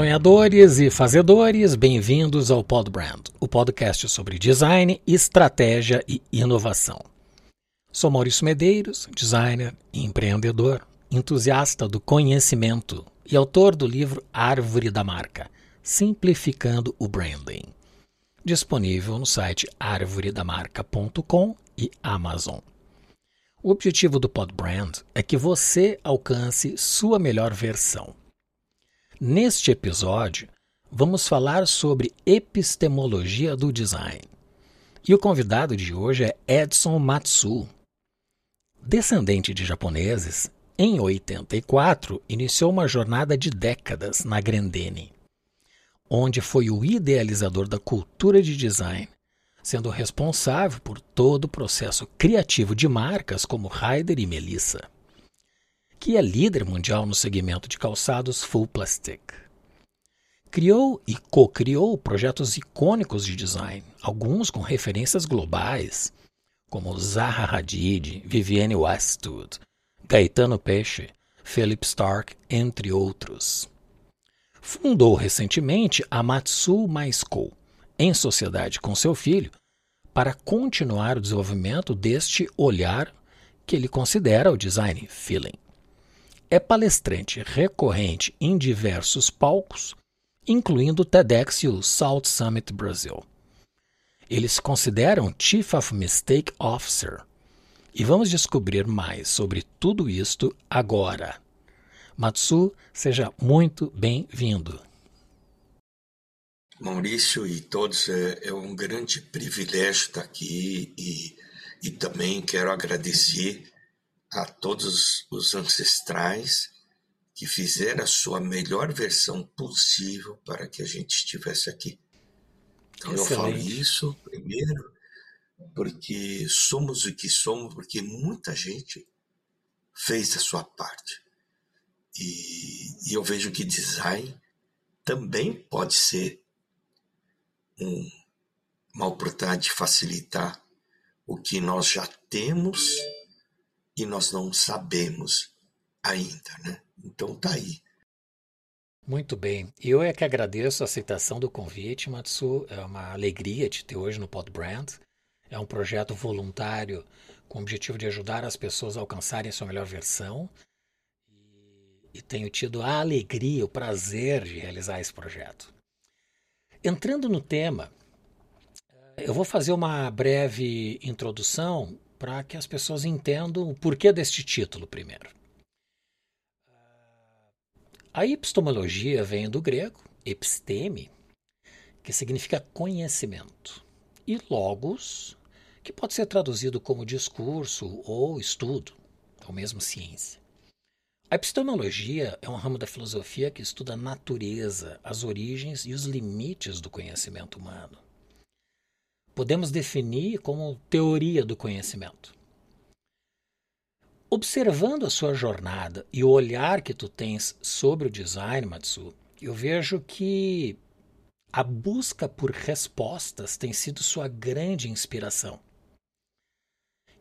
Sonhadores e fazedores, bem-vindos ao Podbrand, o podcast sobre design, estratégia e inovação. Sou Maurício Medeiros, designer empreendedor, entusiasta do conhecimento e autor do livro Árvore da Marca, Simplificando o Branding, disponível no site arvoredamarca.com e Amazon. O objetivo do Podbrand é que você alcance sua melhor versão Neste episódio, vamos falar sobre epistemologia do design. E o convidado de hoje é Edson Matsu. Descendente de japoneses, em 84 iniciou uma jornada de décadas na Grendene, onde foi o idealizador da cultura de design, sendo responsável por todo o processo criativo de marcas como Ryder e Melissa que é líder mundial no segmento de calçados full plastic. Criou e co-criou projetos icônicos de design, alguns com referências globais, como Zaha Hadid, Vivienne Westwood, Gaetano Peixe, Philip Stark, entre outros. Fundou recentemente a Matsu Mais Co, em sociedade com seu filho, para continuar o desenvolvimento deste olhar que ele considera o design feeling. É palestrante recorrente em diversos palcos, incluindo o TEDx e o South Summit Brasil. Ele se considera um Chief of Mistake Officer. E vamos descobrir mais sobre tudo isto agora. Matsu, seja muito bem-vindo. Maurício e todos, é, é, um grande privilégio estar aqui e, e também quero agradecer a todos os ancestrais que fizeram a sua melhor versão possível para que a gente estivesse aqui. Então Excelente. eu falo isso primeiro porque somos o que somos, porque muita gente fez a sua parte. E, e eu vejo que design também pode ser um, uma oportunidade de facilitar o que nós já temos e nós não sabemos ainda, né? Então tá aí. Muito bem. Eu é que agradeço a aceitação do convite, Matsu. É uma alegria te ter hoje no Podbrand. É um projeto voluntário com o objetivo de ajudar as pessoas a alcançarem sua melhor versão. E tenho tido a alegria, o prazer de realizar esse projeto. Entrando no tema, eu vou fazer uma breve introdução para que as pessoas entendam o porquê deste título primeiro. A epistemologia vem do grego episteme, que significa conhecimento, e logos, que pode ser traduzido como discurso ou estudo, ou mesmo ciência. A epistemologia é um ramo da filosofia que estuda a natureza, as origens e os limites do conhecimento humano podemos definir como teoria do conhecimento. Observando a sua jornada e o olhar que tu tens sobre o design, Matsu, eu vejo que a busca por respostas tem sido sua grande inspiração.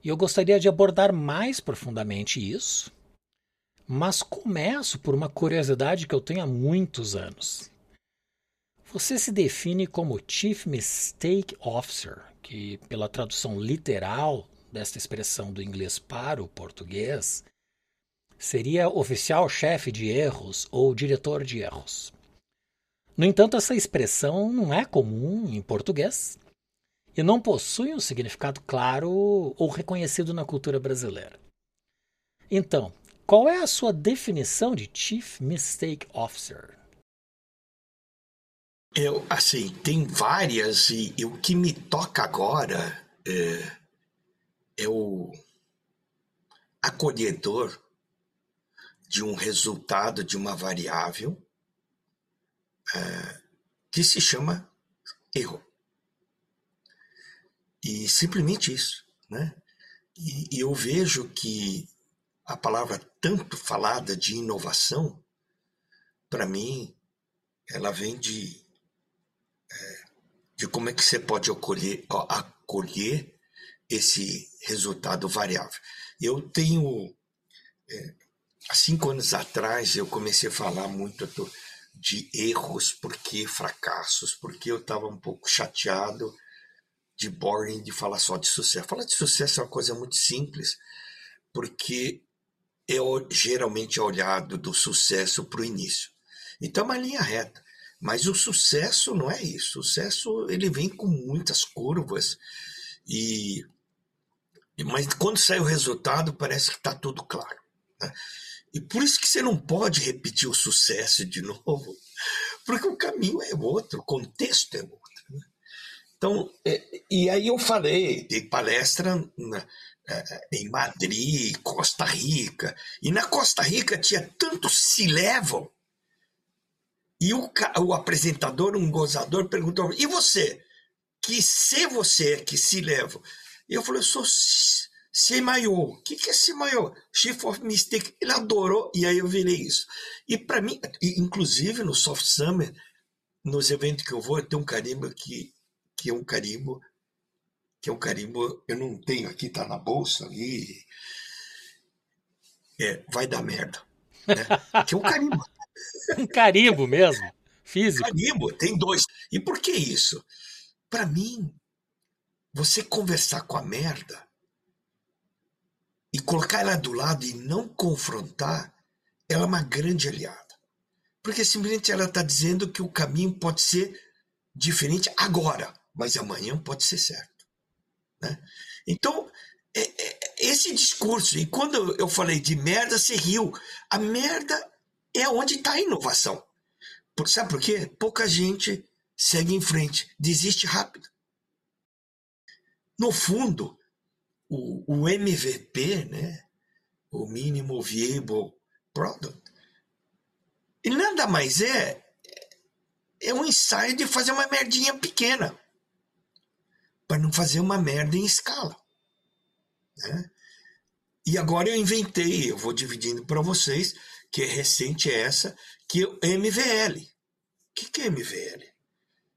E eu gostaria de abordar mais profundamente isso, mas começo por uma curiosidade que eu tenho há muitos anos. Você se define como Chief Mistake Officer, que, pela tradução literal desta expressão do inglês para o português, seria oficial-chefe de erros ou diretor de erros. No entanto, essa expressão não é comum em português e não possui um significado claro ou reconhecido na cultura brasileira. Então, qual é a sua definição de Chief Mistake Officer? Eu, assim, tem várias e, e, o que me toca agora é, é o acolhedor de um resultado de uma variável é, que se chama erro. E simplesmente isso, né? E, e eu vejo que a palavra tanto falada de inovação, para mim, ela vem de de como é que você pode acolher, acolher esse resultado variável. Eu tenho, é, há cinco anos atrás, eu comecei a falar muito de erros, porque fracassos, porque eu estava um pouco chateado de boring de falar só de sucesso. Falar de sucesso é uma coisa muito simples, porque é geralmente é olhado do sucesso para o início. Então é uma linha reta. Mas o sucesso não é isso. O sucesso ele vem com muitas curvas e mas quando sai o resultado parece que está tudo claro. Né? E por isso que você não pode repetir o sucesso de novo, porque o caminho é outro, o contexto é outro. Né? Então, é, e aí eu falei, dei palestra na, é, em Madrid, Costa Rica, e na Costa Rica tinha tanto se levam, e o, o apresentador, um gozador, perguntou: e você? Que se você é que se leva? Eu falei: eu sou Semayo. O que, que é Semayo? Chief of Mistake. Ele adorou e aí eu virei isso. E para mim, inclusive no Soft Summer, nos eventos que eu vou, tenho um carimbo que, que é um carimbo que é um carimbo, eu não tenho aqui, tá na bolsa ali. É, vai dar merda. Né? Que é um carimbo. Um carimbo mesmo? Físico? Carimbo, tem dois. E por que isso? Para mim, você conversar com a merda e colocar ela do lado e não confrontar, ela é uma grande aliada. Porque simplesmente ela está dizendo que o caminho pode ser diferente agora, mas amanhã pode ser certo. Né? Então, é, é, esse discurso, e quando eu falei de merda, você riu. A merda é onde está a inovação. Sabe por quê? Pouca gente segue em frente, desiste rápido. No fundo, o, o MVP, né, o Mínimo Viable Product, ele nada mais é é um ensaio de fazer uma merdinha pequena para não fazer uma merda em escala. Né? E agora eu inventei, eu vou dividindo para vocês, que é recente é essa, que é MVL. O que, que é MVL?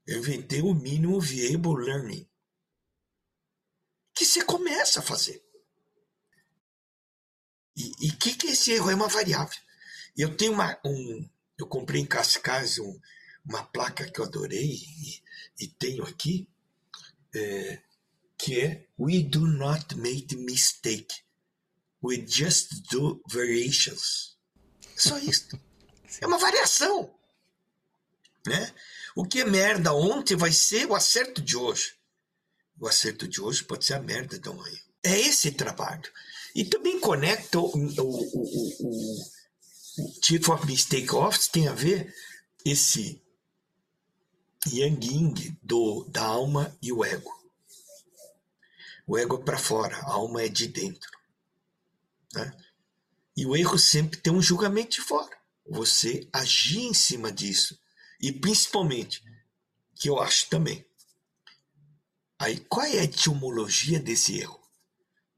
Eu inventei o Minimum Viable Learning que você começa a fazer. E o que, que esse erro é uma variável? Eu tenho uma, um, eu comprei em Cascais um, uma placa que eu adorei e, e tenho aqui, é, que é We do not make mistake. We just do variations. Só isso. é uma variação. Né? O que é merda ontem vai ser o acerto de hoje o acerto de hoje pode ser a merda de amanhã. É esse trabalho. E também conecta o, o, o, o Chief of Mistake Office tem a ver esse Yang Ying do, da alma e o ego. O ego é para fora, a alma é de dentro. Né? E o erro sempre tem um julgamento de fora. Você agir em cima disso. E principalmente, que eu acho também, Aí, qual é a etimologia desse erro?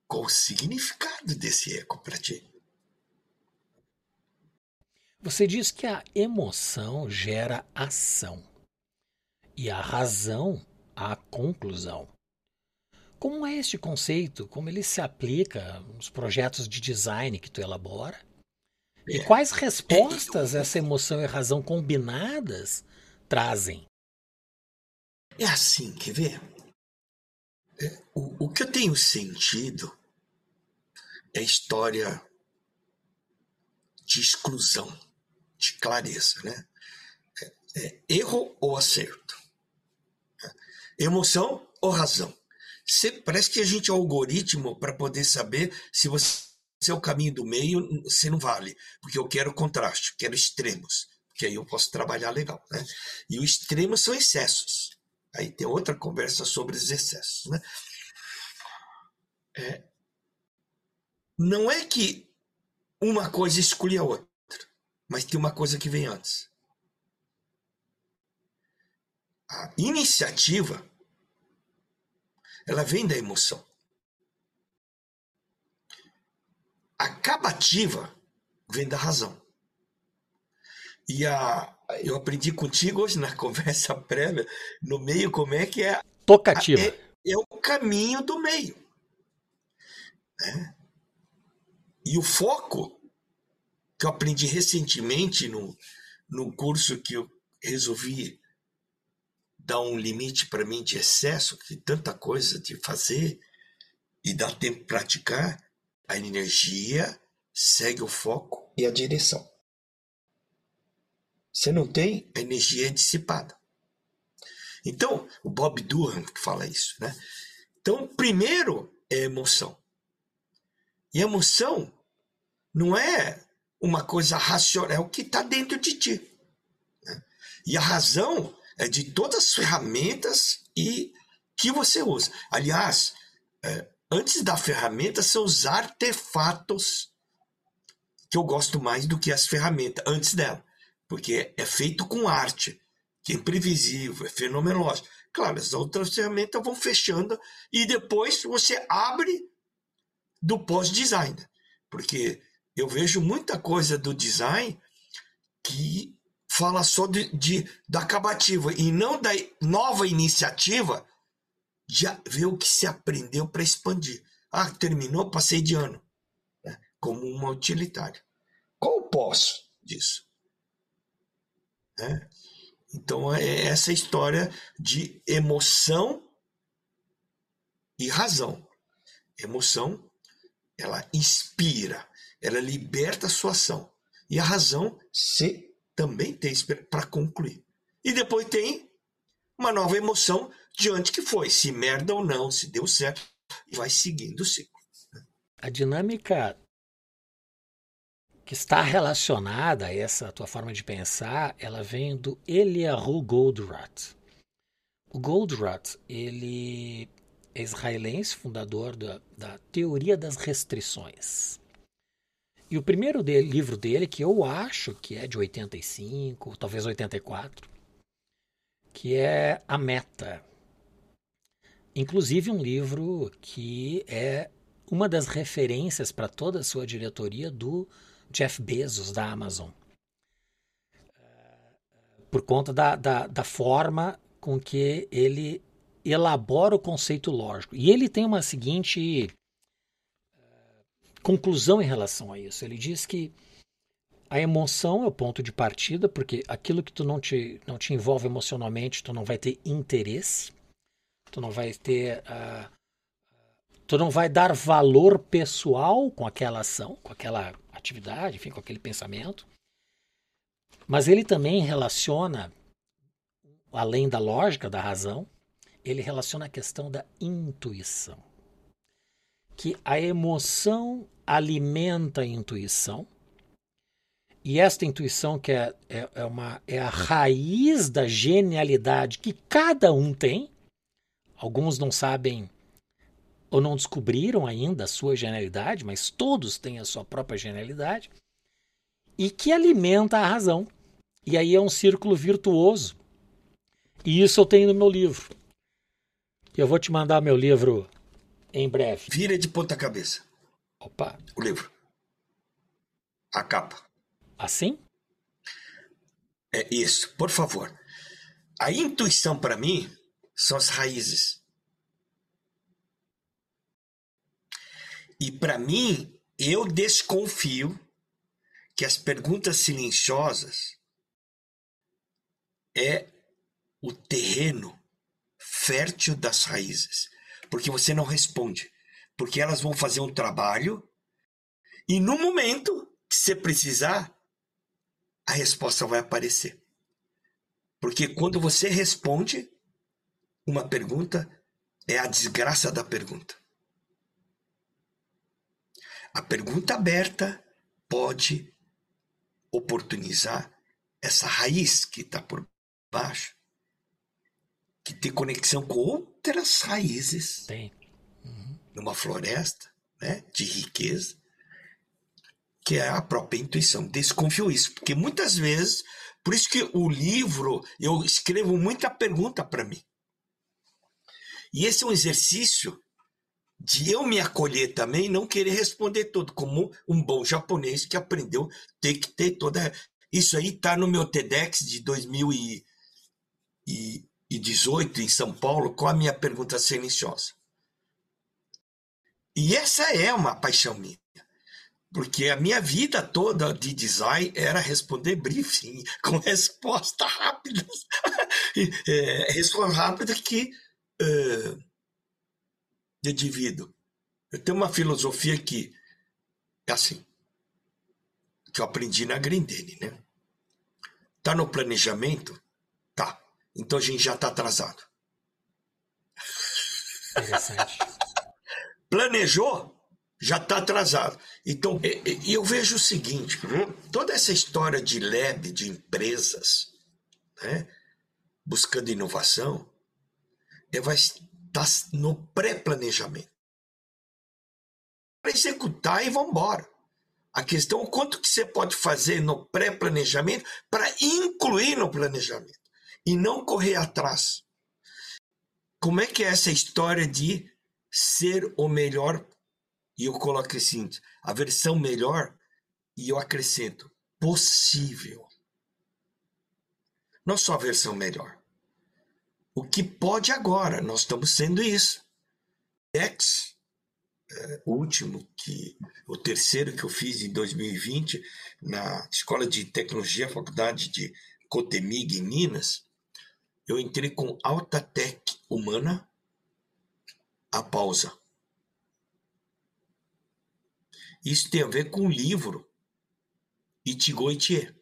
Qual o significado desse erro para ti? Você diz que a emoção gera ação e a razão a conclusão. Como é este conceito? Como ele se aplica nos projetos de design que tu elabora? E é. quais respostas é, essa emoção e razão combinadas trazem? É assim, quer ver? o, o que eu tenho sentido é história de exclusão, de clareza, né? É, é erro ou acerto? Emoção ou razão? Parece que a gente é algoritmo para poder saber se você é o caminho do meio, você não vale, porque eu quero contraste, quero extremos, porque aí eu posso trabalhar legal, né? E os extremos são excessos. Aí tem outra conversa sobre os excessos. Né? É, não é que uma coisa exclui a outra, mas tem uma coisa que vem antes. A iniciativa ela vem da emoção. A acabativa vem da razão. E a, eu aprendi contigo hoje na conversa prévia, no meio, como é que é. Tocativa. É, é o caminho do meio. Né? E o foco, que eu aprendi recentemente no, no curso que eu resolvi dar um limite para mim de excesso, de tanta coisa de fazer e dar tempo para praticar, a energia segue o foco e a direção. Você não tem, a energia é dissipada. Então, o Bob Durham que fala isso, né? Então, primeiro é emoção. E emoção não é uma coisa racional, é o que está dentro de ti. Né? E a razão de todas as ferramentas e que você usa. Aliás, é, antes da ferramenta são os artefatos que eu gosto mais do que as ferramentas, antes dela. Porque é feito com arte, que é imprevisível, é fenomenológico. Claro, as outras ferramentas vão fechando e depois você abre do pós-design. Porque eu vejo muita coisa do design que fala só de, de, da acabativa e não da nova iniciativa de ver o que se aprendeu para expandir. Ah, terminou, passei de ano. Né? Como uma utilitária. Qual o pós disso? Né? Então é essa história de emoção e razão. Emoção, ela inspira, ela liberta a sua ação. E a razão se também tem para concluir. E depois tem uma nova emoção diante que foi, se merda ou não, se deu certo, e vai seguindo o ciclo. A dinâmica que está relacionada a essa tua forma de pensar, ela vem do Eliyahu Goldratt. O Goldratt, ele é israelense, fundador da, da teoria das restrições. E o primeiro dele, livro dele, que eu acho que é de 85, talvez 84, que é A Meta. Inclusive um livro que é uma das referências para toda a sua diretoria do Jeff Bezos da Amazon. Por conta da, da, da forma com que ele elabora o conceito lógico. E ele tem uma seguinte conclusão em relação a isso. Ele diz que a emoção é o ponto de partida, porque aquilo que tu não te, não te envolve emocionalmente, tu não vai ter interesse, tu não vai ter. Uh, tu não vai dar valor pessoal com aquela ação, com aquela atividade, enfim, com aquele pensamento. Mas ele também relaciona, além da lógica, da razão, ele relaciona a questão da intuição. Que a emoção alimenta a intuição, e esta intuição que é, é, é, uma, é a raiz da genialidade que cada um tem. Alguns não sabem ou não descobriram ainda a sua genialidade, mas todos têm a sua própria genialidade. E que alimenta a razão. E aí é um círculo virtuoso. E isso eu tenho no meu livro. Eu vou te mandar meu livro em breve. Vira de ponta cabeça. Opa. O livro. A capa. Assim? É isso, por favor. A intuição para mim são as raízes. E para mim, eu desconfio que as perguntas silenciosas é o terreno fértil das raízes, porque você não responde, porque elas vão fazer um trabalho e no momento que você precisar, a resposta vai aparecer. Porque quando você responde uma pergunta, é a desgraça da pergunta. A pergunta aberta pode oportunizar essa raiz que está por baixo, que tem conexão com outras raízes. Tem. Numa floresta né, de riqueza que é a própria intuição. Desconfio isso, porque muitas vezes, por isso que o livro, eu escrevo muita pergunta para mim. E esse é um exercício de eu me acolher também, não querer responder tudo, como um bom japonês que aprendeu ter que ter toda. Isso aí está no meu TEDx de 2018 em São Paulo, com a minha pergunta silenciosa. E essa é uma paixão minha porque a minha vida toda de design era responder briefing com respostas rápidas. é, resposta rápida que uh, eu divido. Eu tenho uma filosofia que é assim, que eu aprendi na Grindene, né? Tá no planejamento? Tá. Então a gente já tá atrasado. Interessante. Planejou? já está atrasado. Então, e eu vejo o seguinte: toda essa história de lab, de empresas, né, buscando inovação, é, vai estar tá no pré-planejamento. Para executar e vamos embora. A questão é quanto que você pode fazer no pré-planejamento para incluir no planejamento e não correr atrás. Como é que é essa história de ser o melhor e eu coloco assim, a versão melhor, e eu acrescento, possível. Não só a versão melhor. O que pode agora, nós estamos sendo isso. X, é, último, que o terceiro que eu fiz em 2020, na Escola de Tecnologia, Faculdade de Cotemig, em Minas, eu entrei com alta tech humana, a pausa Isso tem a ver com o livro Itigo Itie.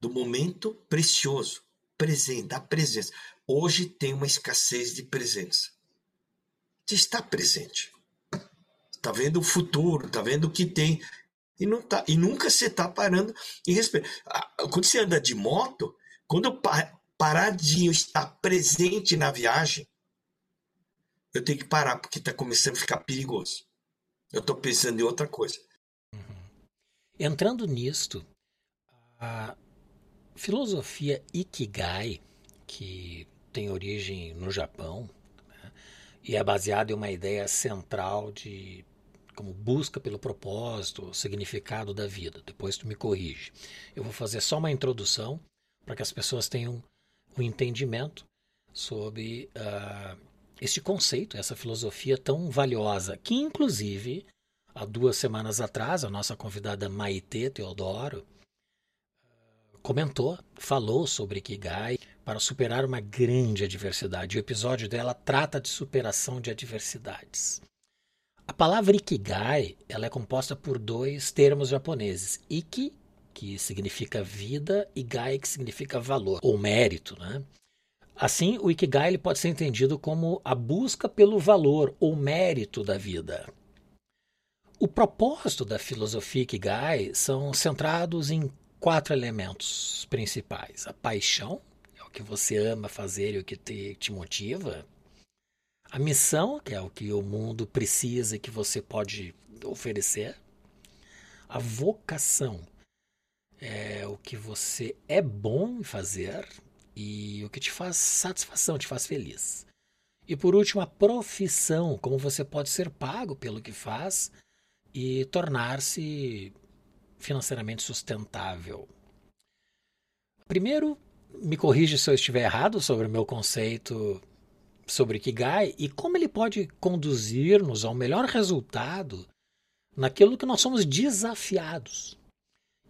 Do momento precioso, presente, da presença. Hoje tem uma escassez de presença. Você está presente. Está vendo o futuro, está vendo o que tem. E, não tá, e nunca você está parando. Quando você anda de moto, quando de estar presente na viagem, eu tenho que parar, porque está começando a ficar perigoso. Eu estou pensando em outra coisa. Uhum. Entrando nisto, a filosofia Ikigai, que tem origem no Japão, né, e é baseada em uma ideia central de como busca pelo propósito, significado da vida. Depois tu me corrige. Eu vou fazer só uma introdução para que as pessoas tenham um entendimento sobre uh, este conceito, essa filosofia tão valiosa, que inclusive há duas semanas atrás a nossa convidada Maite Teodoro eh, comentou, falou sobre Ikigai para superar uma grande adversidade. O episódio dela trata de superação de adversidades. A palavra Ikigai ela é composta por dois termos japoneses. Iki, que significa vida, e Gai, que significa valor ou mérito. Né? Assim, o Ikigai ele pode ser entendido como a busca pelo valor ou mérito da vida. O propósito da filosofia Ikigai são centrados em quatro elementos principais: a paixão, é o que você ama fazer e o que te, te motiva, a missão, que é o que o mundo precisa e que você pode oferecer, a vocação, é o que você é bom em fazer e o que te faz satisfação, te faz feliz. E por último, a profissão, como você pode ser pago pelo que faz e tornar-se financeiramente sustentável. Primeiro, me corrija se eu estiver errado sobre o meu conceito sobre Kigai e como ele pode conduzir-nos ao melhor resultado naquilo que nós somos desafiados.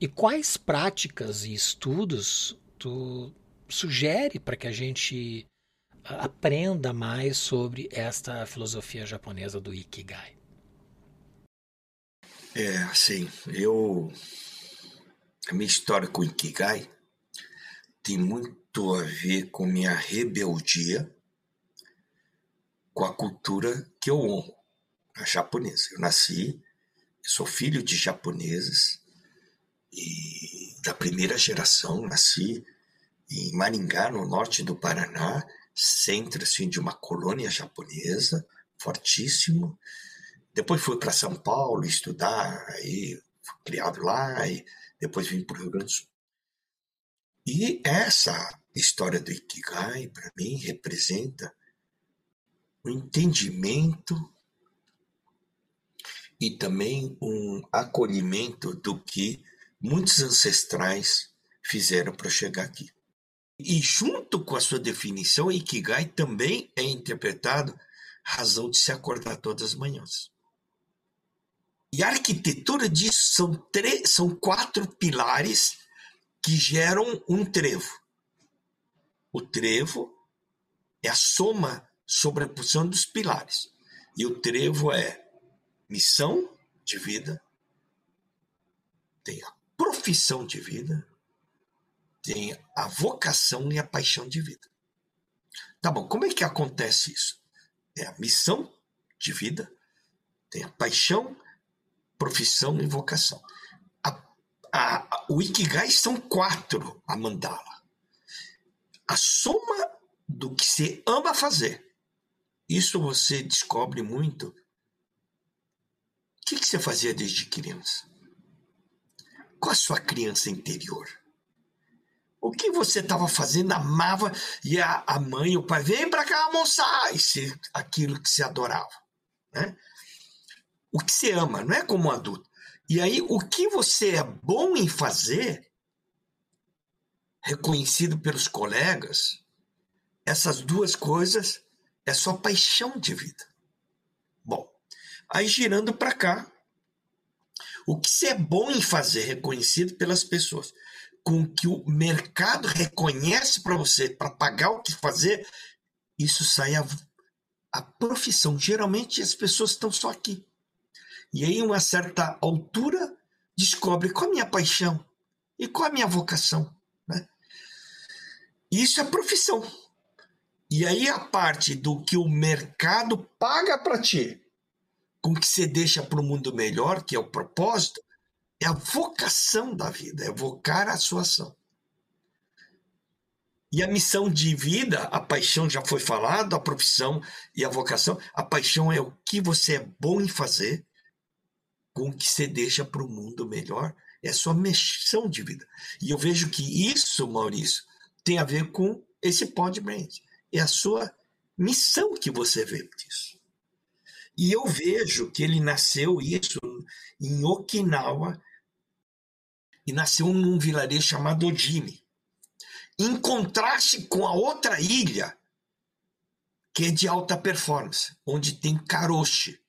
E quais práticas e estudos tu sugere para que a gente aprenda mais sobre esta filosofia japonesa do Ikigai? É, assim, eu. A minha história com o Ikigai tem muito a ver com minha rebeldia com a cultura que eu honro, a japonesa. Eu nasci, sou filho de japoneses e da primeira geração, nasci em Maringá, no norte do Paraná, centro assim, de uma colônia japonesa, fortíssimo. Depois fui para São Paulo estudar, aí criado lá, e depois vim para o Rio Grande do Sul. E essa história do Ikigai, para mim, representa o um entendimento e também um acolhimento do que muitos ancestrais fizeram para chegar aqui. E junto com a sua definição, Ikigai também é interpretado razão de se acordar todas as manhãs. E a arquitetura disso são, três, são quatro pilares que geram um trevo. O trevo é a soma sobre a posição dos pilares. E o trevo é missão de vida, tem a profissão de vida, tem a vocação e a paixão de vida. Tá bom, como é que acontece isso? É a missão de vida, tem a paixão, profissão e vocação. A, a, o Ikigai são quatro a mandala. A soma do que você ama fazer. Isso você descobre muito. O que, que você fazia desde criança? Qual a sua criança interior? O que você estava fazendo, amava, e a, a mãe, o pai, vem para cá almoçar, e aquilo que você adorava. Né? O que você ama, não é como adulto. E aí, o que você é bom em fazer, reconhecido pelos colegas, essas duas coisas é sua paixão de vida. Bom, aí girando para cá, o que você é bom em fazer, reconhecido pelas pessoas, com que o mercado reconhece para você, para pagar o que fazer, isso sai a, a profissão. Geralmente as pessoas estão só aqui. E aí, uma certa altura, descobre qual a minha paixão e qual a minha vocação. Né? Isso é profissão. E aí a parte do que o mercado paga para ti, com que você deixa para o mundo melhor, que é o propósito, é a vocação da vida, é vocar a sua ação. E a missão de vida, a paixão já foi falado, a profissão e a vocação. A paixão é o que você é bom em fazer, com que você deixa para o mundo melhor. É a sua missão de vida. E eu vejo que isso, Maurício, tem a ver com esse pod brand. É a sua missão que você vê disso. E eu vejo que ele nasceu isso em Okinawa, e nasceu num vilarejo chamado Ojimi. Em contraste com a outra ilha, que é de alta performance, onde tem Karoshi.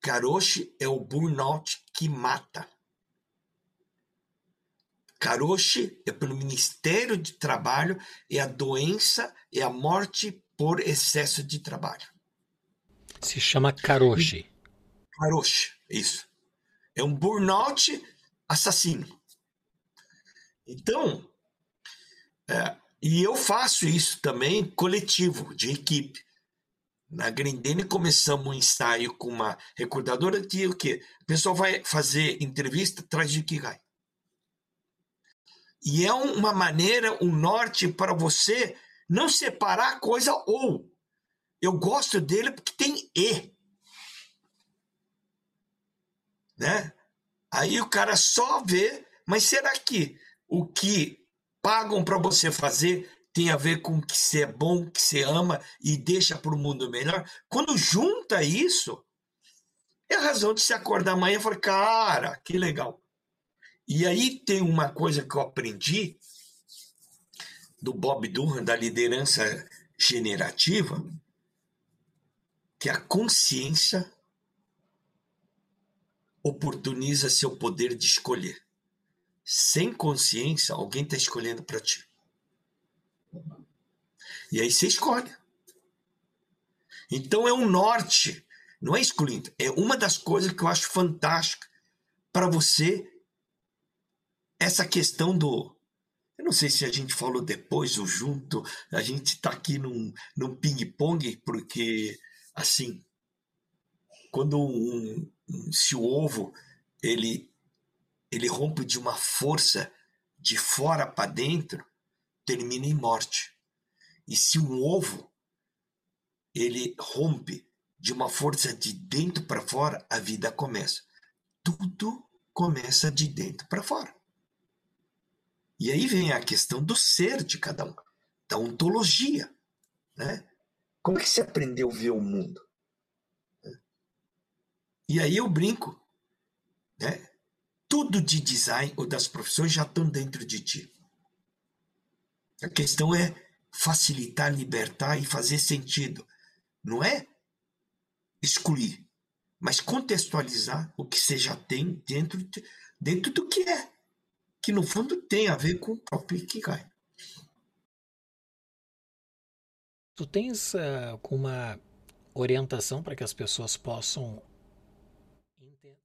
Karoshi é o burnout que mata. Karoshi é pelo Ministério de Trabalho, é a doença, é a morte por excesso de trabalho. Se chama Karoshi. Karoshi, isso. É um burnout assassino. Então, é, e eu faço isso também coletivo, de equipe. Na Grindene começamos um ensaio com uma recordadora que o quê? O pessoal vai fazer entrevista atrás de Ikigai. E é uma maneira, um norte para você não separar a coisa ou. Eu gosto dele porque tem E. Né? Aí o cara só vê, mas será que o que pagam para você fazer tem a ver com o que você é bom, que você ama e deixa para o mundo melhor. Quando junta isso, é a razão de se acordar amanhã e falar, cara, que legal. E aí tem uma coisa que eu aprendi do Bob Durham, da liderança generativa, que a consciência oportuniza seu poder de escolher sem consciência, alguém está escolhendo para ti. E aí você escolhe. Então é um norte, não é excluindo, é uma das coisas que eu acho fantástica para você essa questão do. Eu não sei se a gente falou depois ou junto, a gente está aqui num, num ping-pong, porque, assim, quando um, um, se o ovo ele ele rompe de uma força de fora para dentro, termina em morte. E se um ovo ele rompe de uma força de dentro para fora, a vida começa. Tudo começa de dentro para fora. E aí vem a questão do ser de cada um, da ontologia, né? Como é que você aprendeu a ver o mundo? E aí eu brinco, né? Tudo de design ou das profissões já estão dentro de ti. A questão é facilitar, libertar e fazer sentido. Não é excluir, mas contextualizar o que você já tem dentro, de, dentro do que é, que no fundo tem a ver com o próprio Ikigai. Tu tens uh, uma orientação para que as pessoas possam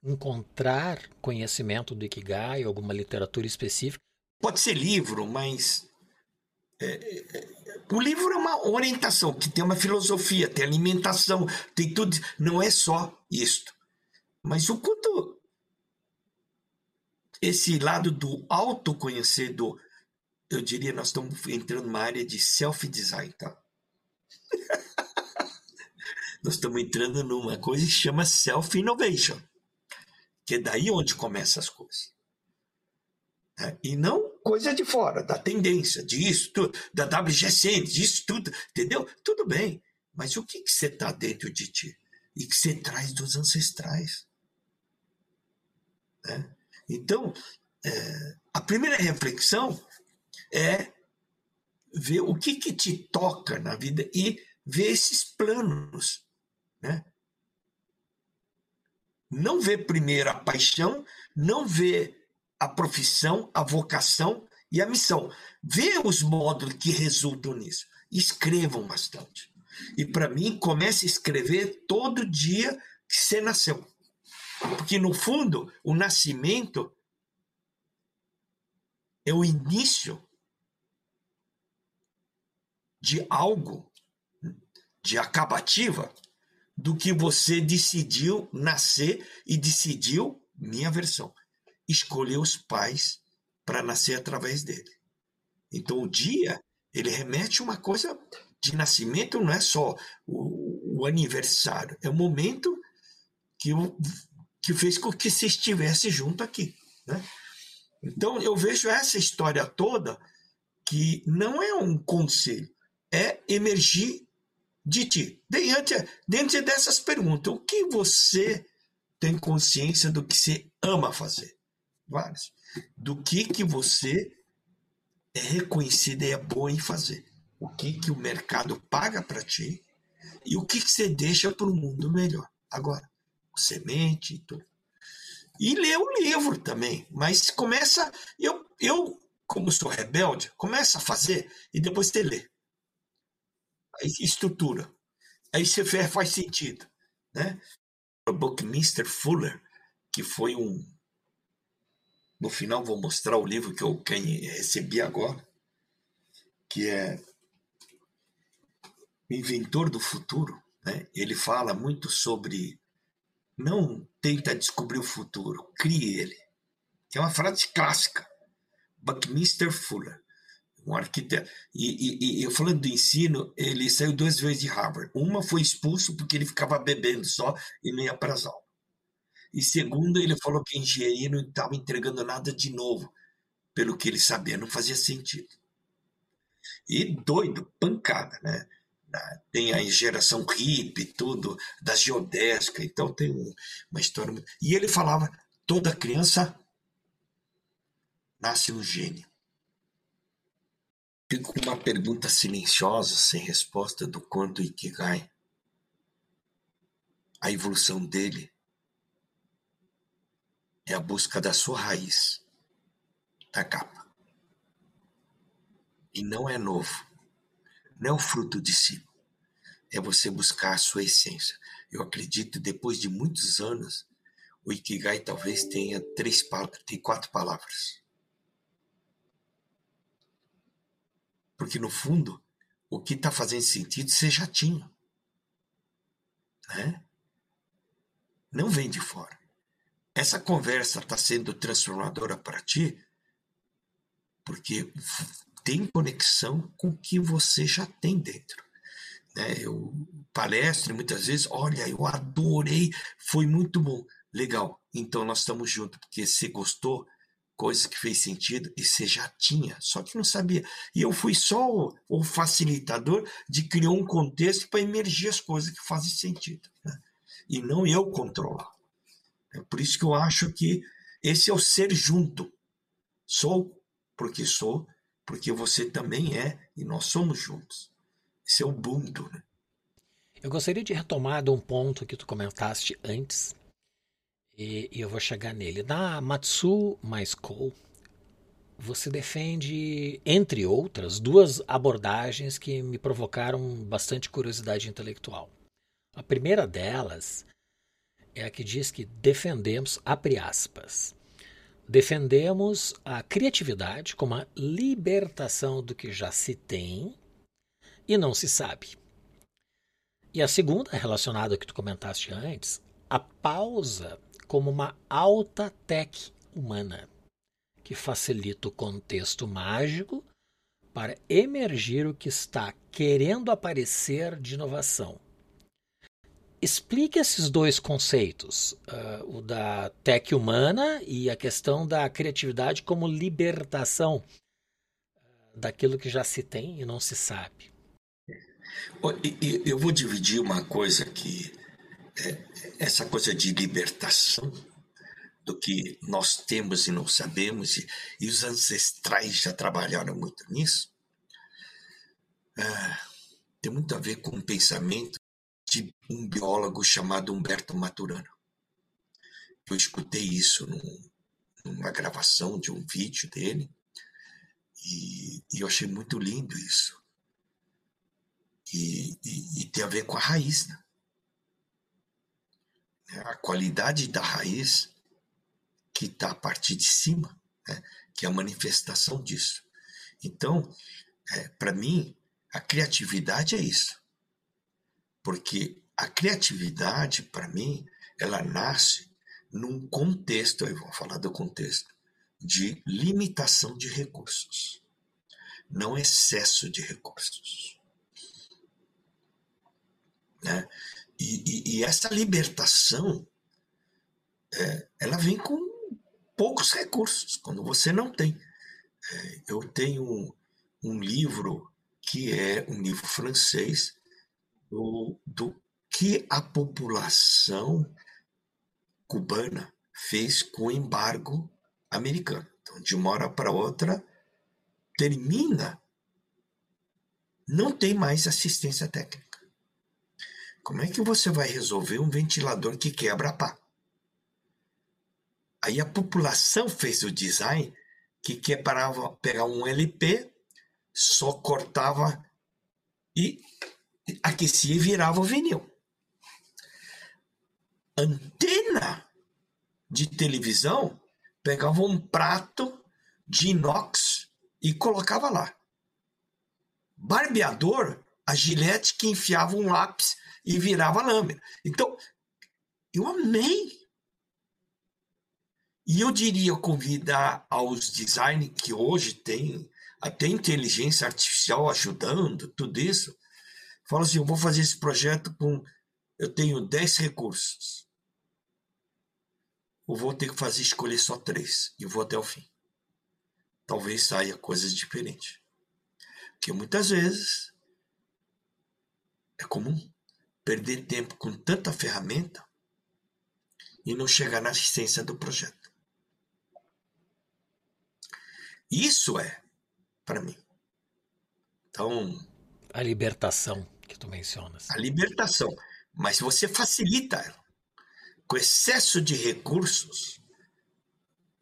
encontrar conhecimento do Ikigai, alguma literatura específica? Pode ser livro, mas é, é, é, o livro é uma orientação que tem uma filosofia, tem alimentação, tem tudo. Não é só isto. Mas o quanto esse lado do autoconhecedor, eu diria, nós estamos entrando numa área de self-design, tá? nós estamos entrando numa coisa que chama self-innovation, que é daí onde começam as coisas. É, e não coisa de fora, da tendência, disso, da WGC, disso tudo, entendeu? Tudo bem, mas o que, que você está dentro de ti? E que você traz dos ancestrais? Né? Então, é, a primeira reflexão é ver o que, que te toca na vida e ver esses planos. Né? Não ver primeiro a paixão, não ver a profissão, a vocação e a missão. Vê os módulos que resultam nisso. Escrevam bastante. E para mim, comece a escrever todo dia que você nasceu. Porque, no fundo, o nascimento é o início de algo, de acabativa, do que você decidiu nascer e decidiu, minha versão, escolheu os pais para nascer através dele. Então o dia ele remete uma coisa de nascimento, não é só o, o aniversário, é o momento que, o, que fez com que você estivesse junto aqui. Né? Então eu vejo essa história toda que não é um conselho, é emergir de ti. Dentro, dentro dessas perguntas, o que você tem consciência do que você ama fazer? vários, do que que você é reconhecido e é bom em fazer. O que que o mercado paga para ti e o que que você deixa para o mundo melhor. Agora, semente e tudo. E lê o livro também, mas começa, eu, eu como sou rebelde, começa a fazer e depois você lê. Estrutura. Aí você vê, faz sentido. Né? O Buckminster Fuller, que foi um no final vou mostrar o livro que eu recebi agora, que é o Inventor do Futuro. Né? Ele fala muito sobre não tenta descobrir o futuro, crie ele. É uma frase clássica. Buckminster Fuller, um arquiteto. E, e, e falando do ensino, ele saiu duas vezes de Harvard. Uma foi expulso porque ele ficava bebendo só e nem ia para as aulas. E segundo, ele falou que a engenharia não estava entregando nada de novo, pelo que ele sabia, não fazia sentido. E doido, pancada, né? Tem a geração hippie, tudo, da geodésica, então tem uma história. E ele falava: toda criança nasce um gênio. Fico com uma pergunta silenciosa, sem resposta, do quanto Ikigai, a evolução dele é a busca da sua raiz, da capa. E não é novo, não é o fruto de si. É você buscar a sua essência. Eu acredito, depois de muitos anos, o Ikigai talvez tenha três tem quatro palavras. Porque no fundo, o que está fazendo sentido você já tinha. Né? Não vem de fora essa conversa está sendo transformadora para ti porque tem conexão com o que você já tem dentro. Né? Eu palestro muitas vezes, olha, eu adorei, foi muito bom. Legal, então nós estamos juntos, porque você gostou, coisa que fez sentido, e você já tinha, só que não sabia. E eu fui só o, o facilitador de criar um contexto para emergir as coisas que fazem sentido. Né? E não eu controlar. É por isso que eu acho que esse é o ser junto. Sou porque sou, porque você também é e nós somos juntos. Esse é o Ubuntu. Né? Eu gostaria de retomar de um ponto que tu comentaste antes, e, e eu vou chegar nele. Na Matsu mais Co, você defende, entre outras, duas abordagens que me provocaram bastante curiosidade intelectual. A primeira delas é a que diz que defendemos, abre aspas, defendemos a criatividade como a libertação do que já se tem e não se sabe. E a segunda, relacionada ao que tu comentaste antes, a pausa como uma alta tech humana que facilita o contexto mágico para emergir o que está querendo aparecer de inovação. Explique esses dois conceitos, uh, o da tech humana e a questão da criatividade como libertação uh, daquilo que já se tem e não se sabe. Eu vou dividir uma coisa é, essa coisa de libertação do que nós temos e não sabemos, e, e os ancestrais já trabalharam muito nisso, ah, tem muito a ver com um pensamento de um biólogo chamado Humberto Maturana. Eu escutei isso num, numa gravação de um vídeo dele e, e eu achei muito lindo isso. E, e, e, tem a ver com a raiz. Né? A qualidade da raiz que está a partir de cima, né? que é a manifestação disso. Então, é, para mim, a criatividade é isso. Porque a criatividade, para mim, ela nasce num contexto, aí vou falar do contexto, de limitação de recursos, não excesso de recursos. Né? E, e, e essa libertação, é, ela vem com poucos recursos, quando você não tem. É, eu tenho um livro que é um livro francês do, do que a população cubana fez com o embargo americano. Então, de uma hora para outra, termina, não tem mais assistência técnica. Como é que você vai resolver um ventilador que quebra a pá? Aí a população fez o design que quer pegar um LP, só cortava e aquecia e virava o vinil. Antena de televisão pegava um prato de inox e colocava lá. Barbeador, a gilete que enfiava um lápis e virava lâmina. Então, eu amei e eu diria convidar aos designers que hoje tem até inteligência artificial ajudando, tudo isso. Fala assim, eu vou fazer esse projeto com... Eu tenho 10 recursos. Eu vou ter que fazer escolher só três e vou até o fim. Talvez saia coisas diferentes. Porque muitas vezes é comum perder tempo com tanta ferramenta e não chegar na essência do projeto. Isso é, para mim. Então. A libertação que tu mencionas. A libertação. Mas você facilita ela, com excesso de recursos,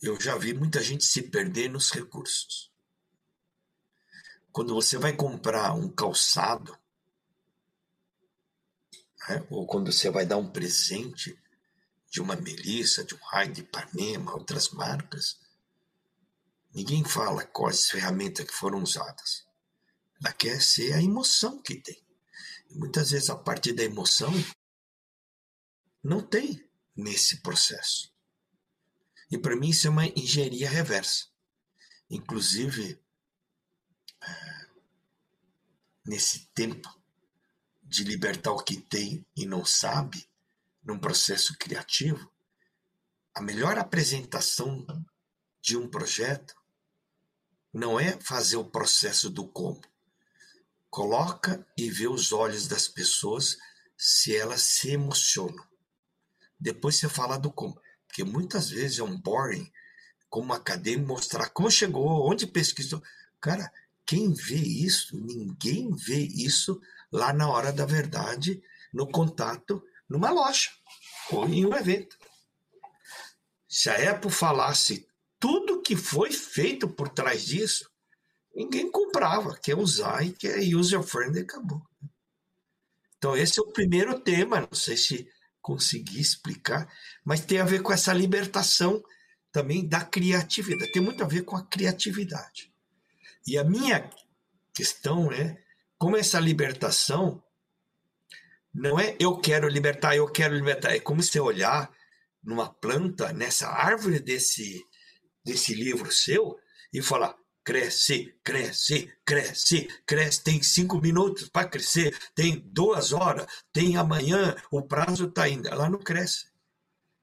eu já vi muita gente se perder nos recursos. Quando você vai comprar um calçado, né, ou quando você vai dar um presente de uma Melissa, de um Raio de Ipanema, outras marcas, Ninguém fala quais ferramentas que foram usadas. Ela quer ser a emoção que tem. E muitas vezes a partir da emoção não tem nesse processo. E para mim isso é uma engenharia reversa. Inclusive, é, nesse tempo de libertar o que tem e não sabe, num processo criativo, a melhor apresentação de um projeto não é fazer o processo do como. Coloca e vê os olhos das pessoas se elas se emocionam. Depois você fala do como. Porque muitas vezes é um boring, como acadêmico, mostrar como chegou, onde pesquisou. Cara, quem vê isso, ninguém vê isso lá na hora da verdade, no contato numa loja ou em um evento. Se a Apple falasse tudo que foi feito por trás disso, ninguém comprava, quer usar e quer user-friendly acabou. Então, esse é o primeiro tema, não sei se consegui explicar, mas tem a ver com essa libertação também da criatividade, tem muito a ver com a criatividade. E a minha questão é como essa libertação não é eu quero libertar, eu quero libertar, é como você olhar numa planta, nessa árvore desse, desse livro seu e falar: cresce, cresce, cresce, cresce. Tem cinco minutos para crescer, tem duas horas, tem amanhã, o prazo está indo. Ela não cresce.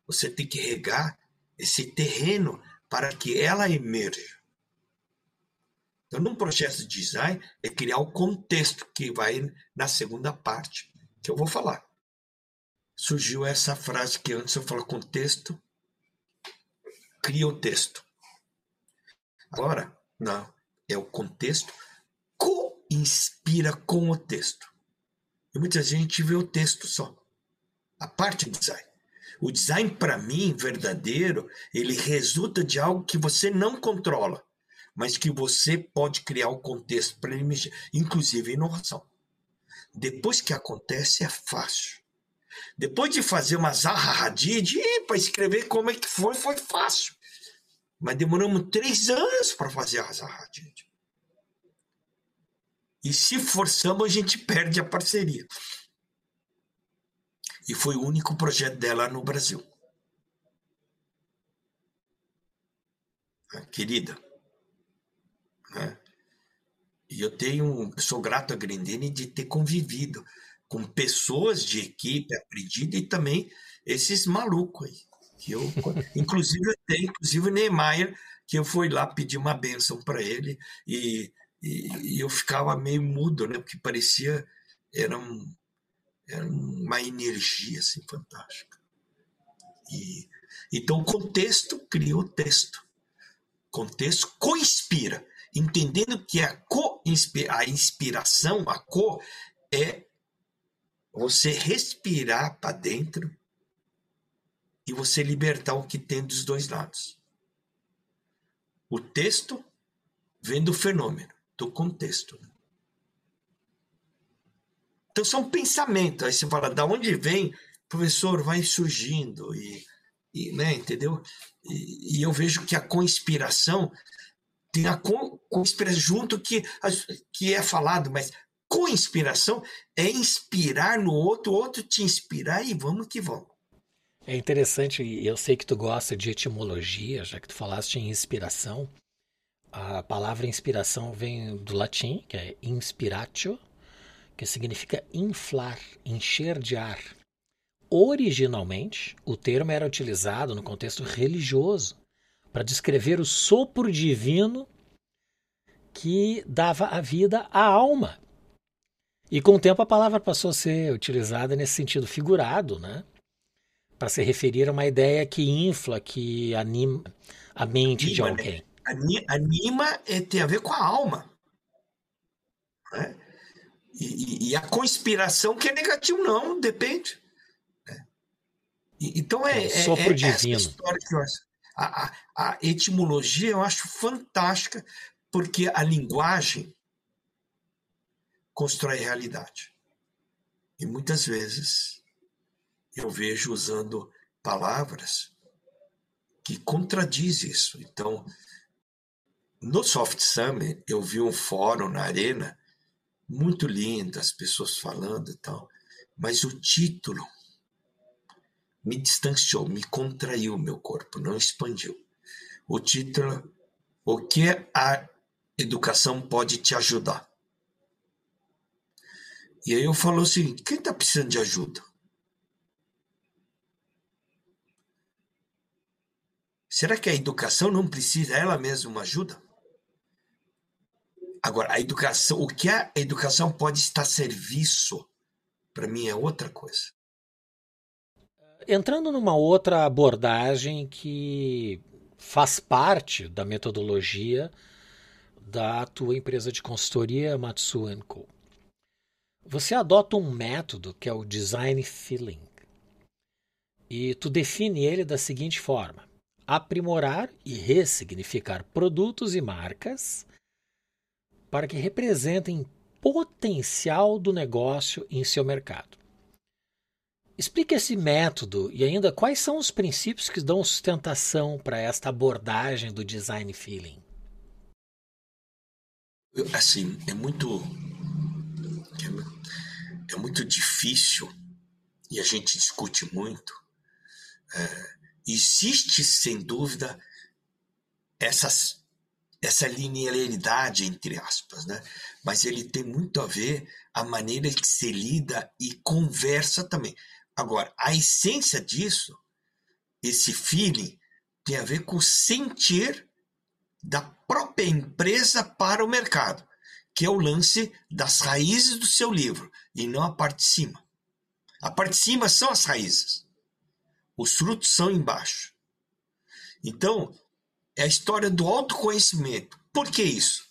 Você tem que regar esse terreno para que ela emerja. Então, num processo de design, é criar o contexto que vai na segunda parte, que eu vou falar. Surgiu essa frase que antes eu falo contexto, cria o texto. Agora, não. É o contexto co-inspira com o texto. E muita gente vê o texto só. A parte do design. O design, para mim, verdadeiro, ele resulta de algo que você não controla, mas que você pode criar o contexto para inclusive inovação. Depois que acontece, é fácil. Depois de fazer uma zarradid para escrever como é que foi, foi fácil. Mas demoramos três anos para fazer a gente. E se forçamos, a gente perde a parceria. E foi o único projeto dela no Brasil. Ah, querida. Né? E eu tenho, sou grato a Grendene de ter convivido com pessoas de equipe aprendida e também esses malucos aí que eu inclusive tem inclusive o Neymar que eu fui lá pedir uma benção para ele e, e, e, eu ficava meio mudo né? Porque parecia era, um, era uma energia assim fantástica. E então o contexto cria o texto. Contexto co-inspira entendendo que a co a inspiração a co é você respirar para dentro e você libertar o que tem dos dois lados. O texto vem do fenômeno, do contexto. Então são pensamentos. Aí você fala, da onde vem, professor, vai surgindo e, e né, entendeu? E, e, eu vejo que a conspiração tem a junto que, que é falado, mas co-inspiração é inspirar no outro, o outro te inspirar e vamos que vamos. É interessante, eu sei que tu gosta de etimologia, já que tu falaste em inspiração. A palavra inspiração vem do latim, que é inspiratio, que significa inflar, encher de ar. Originalmente, o termo era utilizado no contexto religioso para descrever o sopro divino que dava a vida à alma. E com o tempo a palavra passou a ser utilizada nesse sentido figurado, né? para se referir a uma ideia que infla, que anima a mente anima, de alguém. Né? Anima é, tem a ver com a alma. Né? E, e, a conspiração que é negativo, não, depende. Né? E, então é, é, sopro é, divino. história que eu acho. A, a, etimologia eu acho fantástica, porque a linguagem constrói realidade. E muitas vezes eu vejo usando palavras que contradiz isso. Então, no Soft Summit, eu vi um fórum na arena muito lindo, as pessoas falando e tal, mas o título me distanciou, me contraiu meu corpo, não expandiu. O título, o que a educação pode te ajudar? E aí eu falo assim, quem está precisando de ajuda? Será que a educação não precisa ela mesma ajuda? Agora, a educação, o que a educação pode estar a serviço, para mim é outra coisa. Entrando numa outra abordagem que faz parte da metodologia da tua empresa de consultoria Matsu Co. você adota um método que é o design feeling. E tu define ele da seguinte forma: aprimorar e ressignificar produtos e marcas para que representem potencial do negócio em seu mercado. Explique esse método e ainda quais são os princípios que dão sustentação para esta abordagem do design feeling. Assim, é muito é muito difícil e a gente discute muito. É, existe sem dúvida essas essa linearidade entre aspas, né? Mas ele tem muito a ver a maneira que se lida e conversa também. Agora, a essência disso, esse feeling, tem a ver com o sentir da própria empresa para o mercado, que é o lance das raízes do seu livro e não a parte de cima. A parte de cima são as raízes. Os frutos são embaixo. Então, é a história do autoconhecimento. Por que isso?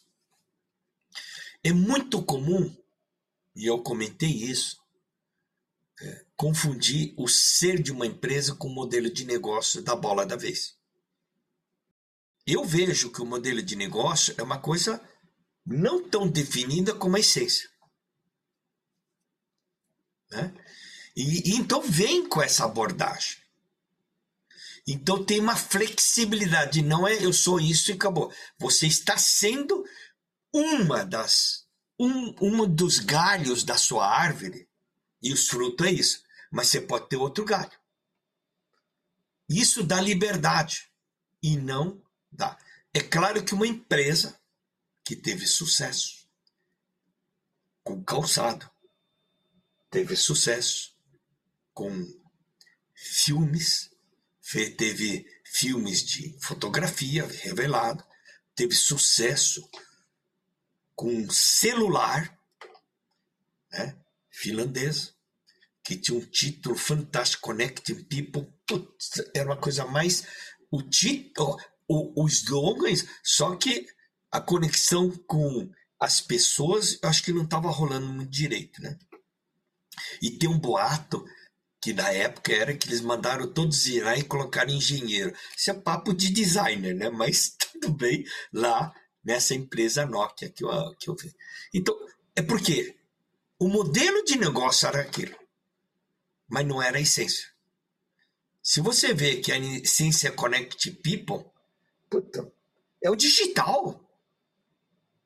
É muito comum, e eu comentei isso, confundir o ser de uma empresa com o modelo de negócio da bola da vez. Eu vejo que o modelo de negócio é uma coisa não tão definida como a essência. Né? E, e então vem com essa abordagem. Então tem uma flexibilidade, não é eu sou isso e acabou. Você está sendo uma das um, um dos galhos da sua árvore e os frutos é isso. Mas você pode ter outro galho. Isso dá liberdade e não dá. É claro que uma empresa que teve sucesso com calçado, teve sucesso com filmes, teve filmes de fotografia revelado, teve sucesso com celular né, finlandês, que tinha um título fantástico, Connecting People. Putz, era uma coisa mais. O título, os slogans, só que a conexão com as pessoas, acho que não estava rolando muito direito, né? E tem um boato que na época era que eles mandaram todos ir lá e colocar engenheiro. Isso é papo de designer, né? Mas tudo bem lá nessa empresa Nokia que eu, que eu vi. Então, é porque o modelo de negócio era aquilo, mas não era a essência. Se você vê que a essência Connect People, puta, é o digital.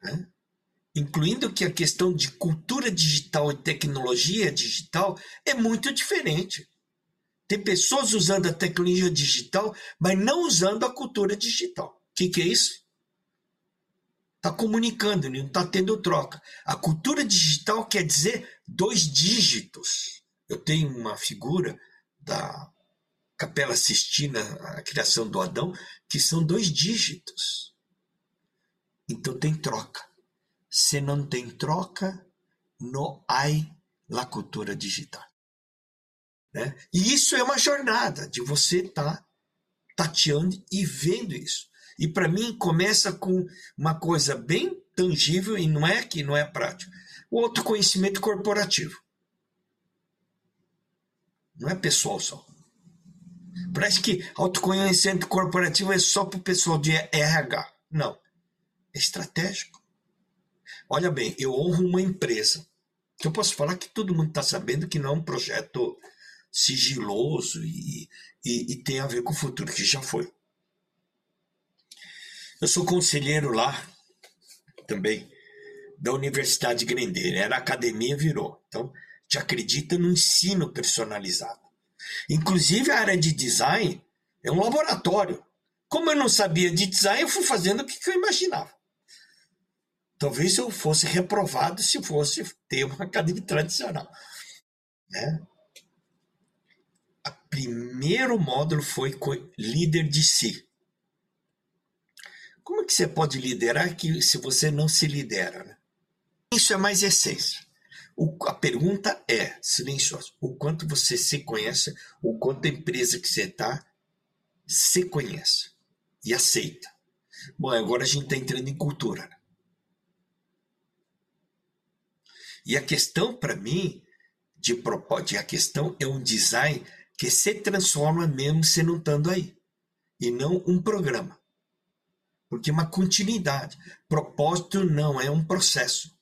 Né? incluindo que a questão de cultura digital e tecnologia digital é muito diferente. Tem pessoas usando a tecnologia digital, mas não usando a cultura digital. O que, que é isso? Está comunicando, não está tendo troca. A cultura digital quer dizer dois dígitos. Eu tenho uma figura da Capela Sistina, a criação do Adão, que são dois dígitos. Então tem troca. Se não tem troca, não há a cultura digital. Né? E isso é uma jornada de você estar tá tateando e vendo isso. E para mim começa com uma coisa bem tangível e não é que não é prático. O autoconhecimento corporativo. Não é pessoal só. Parece que autoconhecimento corporativo é só para o pessoal de RH. Não. É estratégico. Olha bem, eu honro uma empresa que eu posso falar que todo mundo está sabendo que não é um projeto sigiloso e, e, e, tem a ver com o futuro, que já foi. Eu sou conselheiro lá também da Universidade Grendeira. Era academia, virou. Então, te acredita no ensino personalizado. Inclusive, a área de design é um laboratório. Como eu não sabia de design, eu fui fazendo o que eu imaginava. Talvez eu fosse reprovado se fosse ter uma academia tradicional. Né? O primeiro módulo foi líder de si. Como é que você pode liderar que, se você não se lidera? Né? Isso é mais essência. O, a pergunta é, silenciosa, o quanto você se conhece, o quanto a empresa que você está se conhece e aceita. Bom, agora a gente está entrando em cultura. Né? E a questão para mim de propósito, a questão é um design que se transforma mesmo se não estando aí, e não um programa. Porque é uma continuidade. Propósito não é um processo.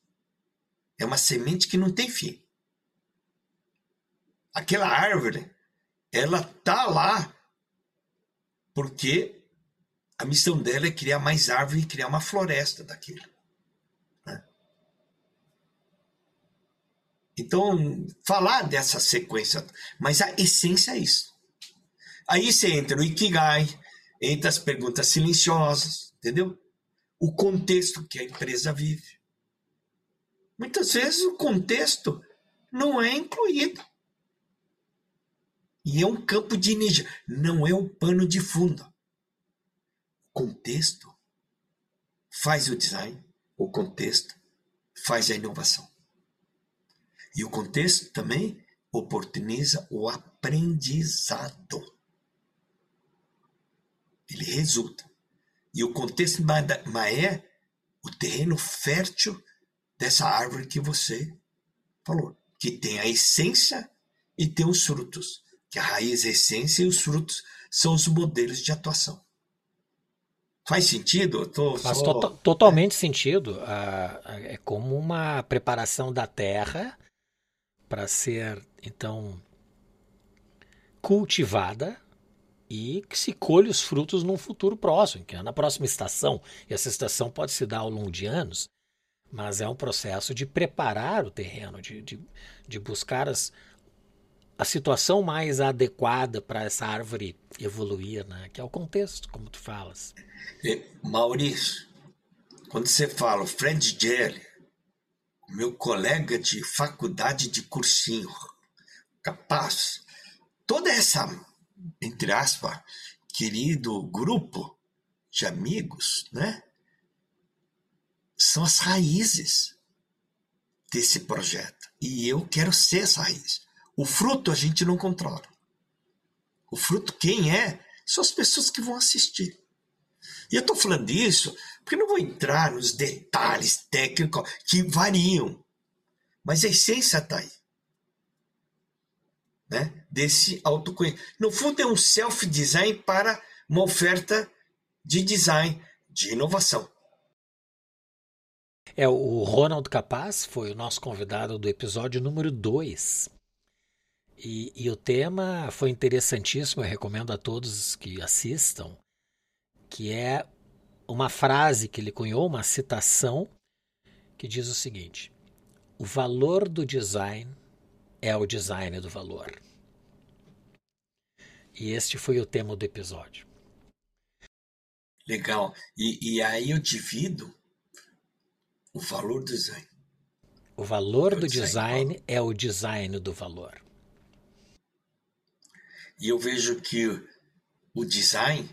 É uma semente que não tem fim. Aquela árvore, ela tá lá porque a missão dela é criar mais árvore e criar uma floresta daquilo. Né? Então, falar dessa sequência, mas a essência é isso. Aí você entra no Ikigai, entra as perguntas silenciosas, entendeu? O contexto que a empresa vive. Muitas vezes o contexto não é incluído. E é um campo de energia, não é um pano de fundo. O contexto faz o design, o contexto faz a inovação. E o contexto também oportuniza o aprendizado. Ele resulta. E o contexto é o terreno fértil dessa árvore que você falou, que tem a essência e tem os frutos, que a raiz é a essência e os frutos são os modelos de atuação. Faz sentido? Tô, Faz só... to totalmente é. sentido. é como uma preparação da terra para ser, então, cultivada e que se colhe os frutos num futuro próximo, que é na próxima estação. E essa estação pode se dar ao longo de anos, mas é um processo de preparar o terreno, de, de, de buscar as, a situação mais adequada para essa árvore evoluir, né? que é o contexto, como tu falas. Maurício, quando você fala Fred Jelly, meu colega de faculdade de cursinho, capaz, toda essa, entre aspas, querido grupo de amigos, né? são as raízes desse projeto. E eu quero ser essa raiz. O fruto a gente não controla. O fruto, quem é, são as pessoas que vão assistir. E eu estou falando isso porque não vou entrar nos detalhes técnicos que variam. Mas a essência está aí. Né? Desse autoconhecimento. No fundo, é um self-design para uma oferta de design, de inovação. É, o Ronald Capaz foi o nosso convidado do episódio número 2. E, e, o tema foi interessantíssimo, eu recomendo a todos que assistam, que é uma frase que ele cunhou, uma citação, que diz o seguinte: O valor do design é o design do valor. E este foi o tema do episódio. Legal. E, e aí eu divido o valor do design. O valor do design, design é o design do valor. E eu vejo que o design,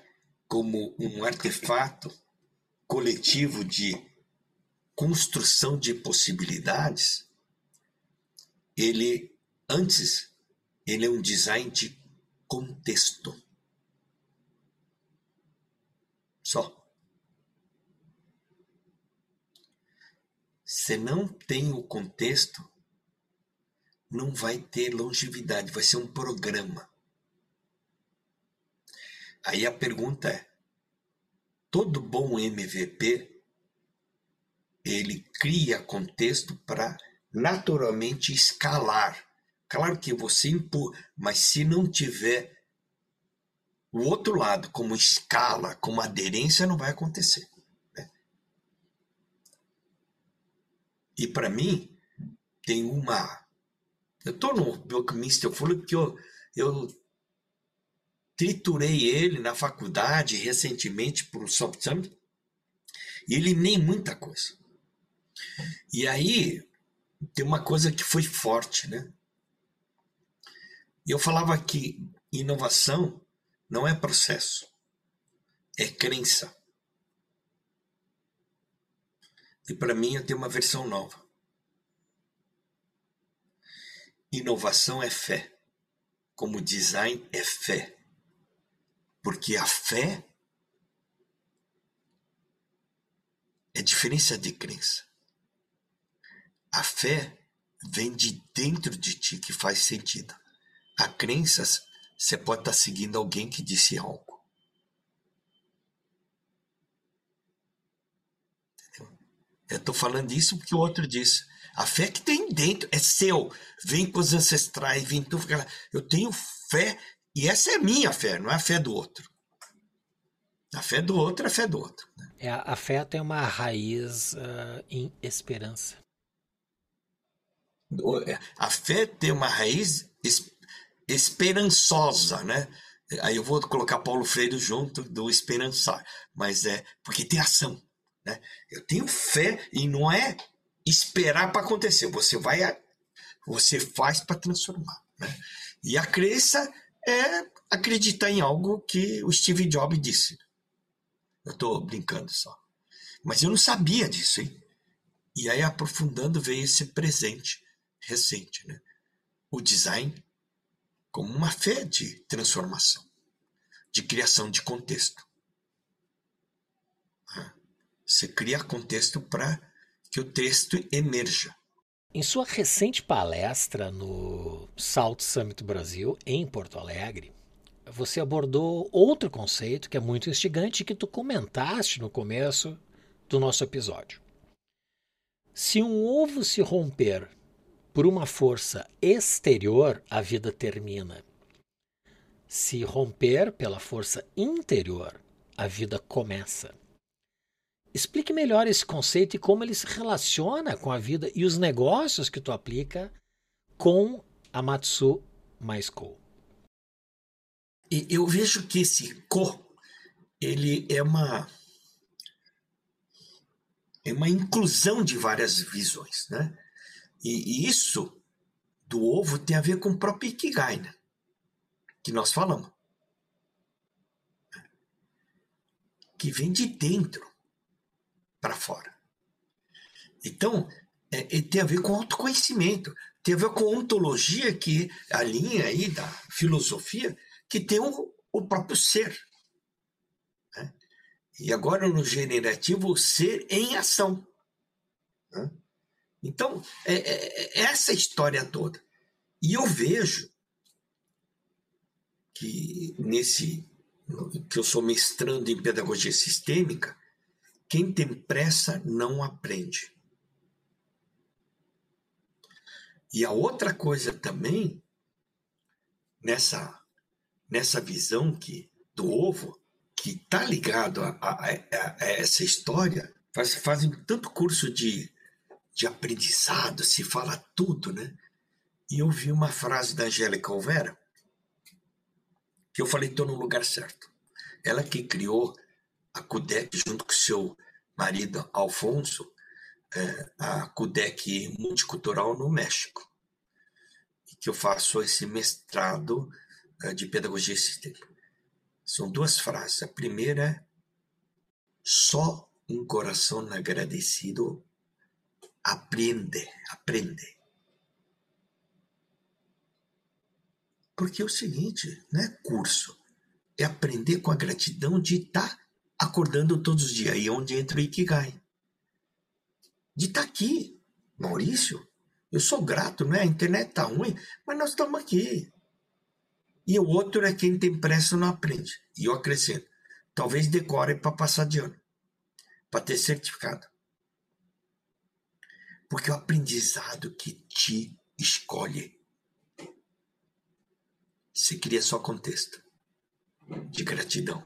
como um artefato coletivo de construção de possibilidades, ele, antes, ele é um design de contexto. Só. Se não tem o contexto, não vai ter longevidade, vai ser um programa. Aí a pergunta é: todo bom MVP ele cria contexto para naturalmente escalar. Claro que você impor, mas se não tiver o outro lado como escala, como aderência, não vai acontecer. E para mim, tem uma. Eu estou no Buckminster Fuller porque eu, eu triturei ele na faculdade recentemente para o Soft Summit e eliminei muita coisa. E aí tem uma coisa que foi forte, né? Eu falava que inovação não é processo, é crença. E para mim eu tenho uma versão nova. Inovação é fé, como design é fé. Porque a fé é diferença de crença. A fé vem de dentro de ti que faz sentido. A crença, você pode estar seguindo alguém que disse algo. Entendeu? Eu estou falando isso porque o outro disse. A fé que tem dentro é seu. Vem com os ancestrais, vem tu. Eu tenho fé e essa é minha fé, não é a fé do outro. A fé do outro é a fé do outro. Né? É, a fé tem uma raiz uh, em esperança. A fé tem uma raiz esperançosa, né? Aí eu vou colocar Paulo Freire junto do esperançar, mas é porque tem ação, né? Eu tenho fé e não é esperar para acontecer, você vai você faz para transformar, né? E a crença é acreditar em algo que o Steve Jobs disse. Eu estou brincando só. Mas eu não sabia disso, hein? E aí, aprofundando, veio esse presente recente, né? O design como uma fé de transformação, de criação de contexto. Você cria contexto para que o texto emerja. Em sua recente palestra no Salt Summit Brasil, em Porto Alegre, você abordou outro conceito que é muito instigante que tu comentaste no começo do nosso episódio. Se um ovo se romper por uma força exterior, a vida termina. Se romper pela força interior, a vida começa. Explique melhor esse conceito e como ele se relaciona com a vida e os negócios que tu aplica com a Matsu mais Co. Eu vejo que esse co ele é uma é uma inclusão de várias visões, né? E, isso do ovo tem a ver com o próprio Ikigai, né? Que nós falamos. Que vem de dentro para fora. Então, é, é, tem a ver com autoconhecimento, tem a ver com ontologia, que é a linha aí da filosofia, que tem o, o próprio ser. Né? E agora no generativo, o ser em ação. Né? Então, é, é, é essa história toda. E eu vejo que nesse que eu sou mestrando em pedagogia sistêmica, quem tem pressa não aprende. E a outra coisa também, nessa, nessa visão que do ovo, que está ligado a, a, a, essa história, faz, fazem tanto curso de, de aprendizado, se fala tudo, né? E eu vi uma frase da Angélica Olvera, que eu falei, estou no lugar certo. Ela que criou a CUDEC junto com seu marido Alfonso, é, a CUDEC Multicultural no México, e que eu faço esse mestrado é, de Pedagogia Sistêmica. São duas frases. A primeira é: só um coração agradecido aprende, aprende. Porque é o seguinte, não é curso, é aprender com a gratidão de estar acordando todos os dias. Aí é onde entra o Ikigai. De estar tá aqui. Maurício, eu sou grato, não é? A internet tá ruim, mas nós estamos aqui. E o outro é quem tem pressa não aprende. E eu acrescento. Talvez decore para passar de ano. Para ter certificado. Porque o aprendizado que te escolhe. Você cria só contexto de gratidão.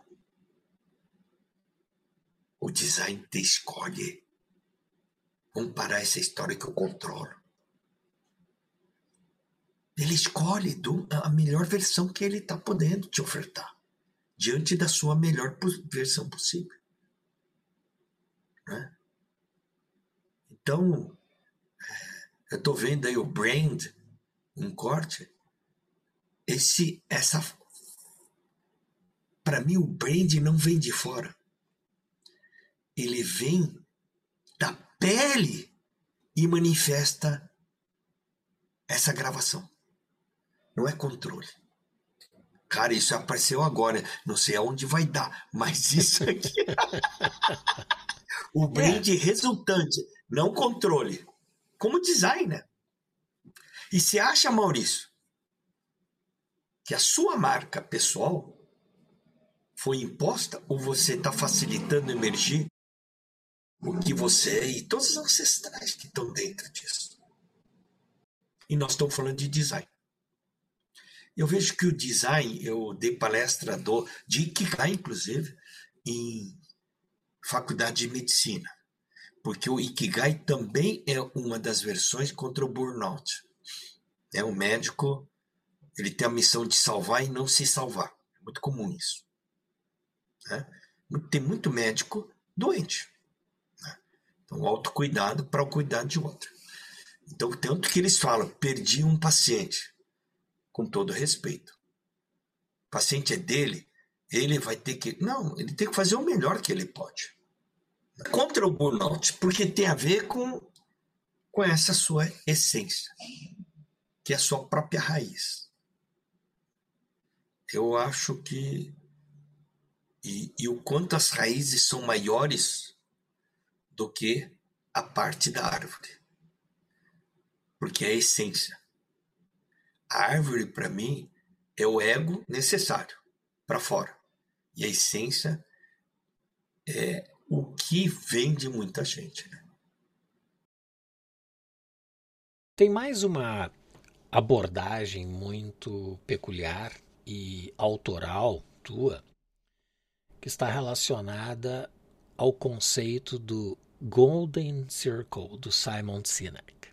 O design te escolhe. Vamos parar essa história que eu controlo. Ele escolhe a melhor versão que ele está podendo te ofertar, diante da sua melhor versão possível. Né? Então, eu estou vendo aí o brand, um corte. Esse, essa, para mim o brand não vem de fora ele vem da pele e manifesta essa gravação. Não é controle. Cara, isso apareceu agora. Não sei aonde vai dar, mas isso aqui. o brand é. resultante, não controle. Como designer. E se acha, Maurício, que a sua marca pessoal foi imposta ou você está facilitando emergir o que você é e todos os ancestrais que estão dentro disso? E nós estamos falando de design. Eu vejo que o design, eu dei palestra do, de Ikigai, inclusive, em faculdade de medicina. Porque o Ikigai também é uma das versões contra o burnout. É o médico, ele tem a missão de salvar e não se salvar. É muito comum isso. Né? Tem muito médico doente. Né? Então, autocuidado para o cuidado de outro. Então, tanto que eles falam, perdi um paciente com todo respeito. O paciente é dele, ele vai ter que. Não, ele tem que fazer o melhor que ele pode. Contra o burnout, porque tem a ver com, com essa sua essência, que é a sua própria raiz. Eu acho que. E, e o quanto as raízes são maiores do que a parte da árvore. Porque é a essência. A árvore, para mim, é o ego necessário para fora. E a essência é o que vem de muita gente. Né? Tem mais uma abordagem muito peculiar e autoral tua que está relacionada ao conceito do Golden Circle do Simon Sinek.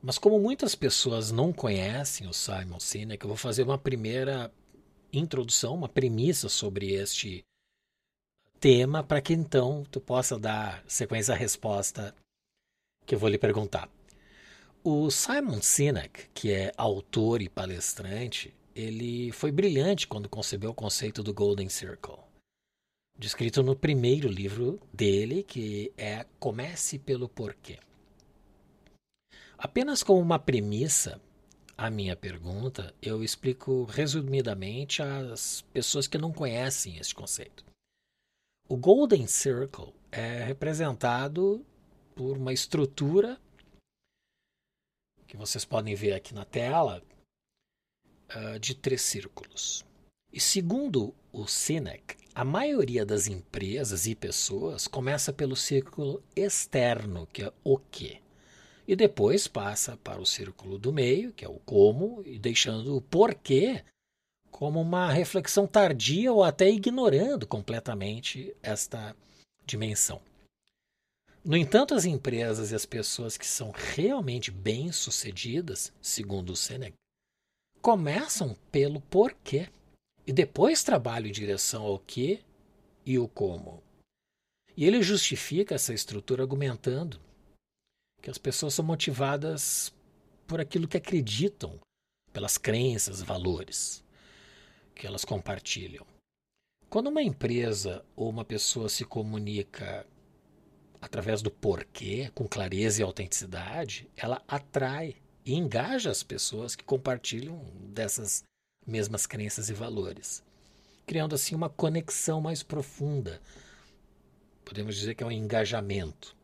Mas como muitas pessoas não conhecem o Simon Sinek, eu vou fazer uma primeira introdução, uma premissa sobre este tema, para que então tu possa dar sequência à resposta que eu vou lhe perguntar. O Simon Sinek, que é autor e palestrante, ele foi brilhante quando concebeu o conceito do Golden Circle, descrito no primeiro livro dele, que é Comece pelo Porquê. Apenas como uma premissa, a minha pergunta, eu explico resumidamente às pessoas que não conhecem esse conceito. O Golden Circle é representado por uma estrutura que vocês podem ver aqui na tela uh, de três círculos. E segundo o Sinek, a maioria das empresas e pessoas começa pelo círculo externo, que é o quê? e depois passa para o círculo do meio, que é o como, e deixando o porquê como uma reflexão tardia ou até ignorando completamente esta dimensão. No entanto, as empresas e as pessoas que são realmente bem-sucedidas, segundo o Seneca, começam pelo porquê e depois trabalham em direção ao que e o como. E ele justifica essa estrutura argumentando que as pessoas são motivadas por aquilo que acreditam, pelas crenças, valores que elas compartilham. Quando uma empresa ou uma pessoa se comunica através do porquê, com clareza e autenticidade, ela atrai e engaja as pessoas que compartilham dessas mesmas crenças e valores, criando assim uma conexão mais profunda. Podemos dizer que é um engajamento.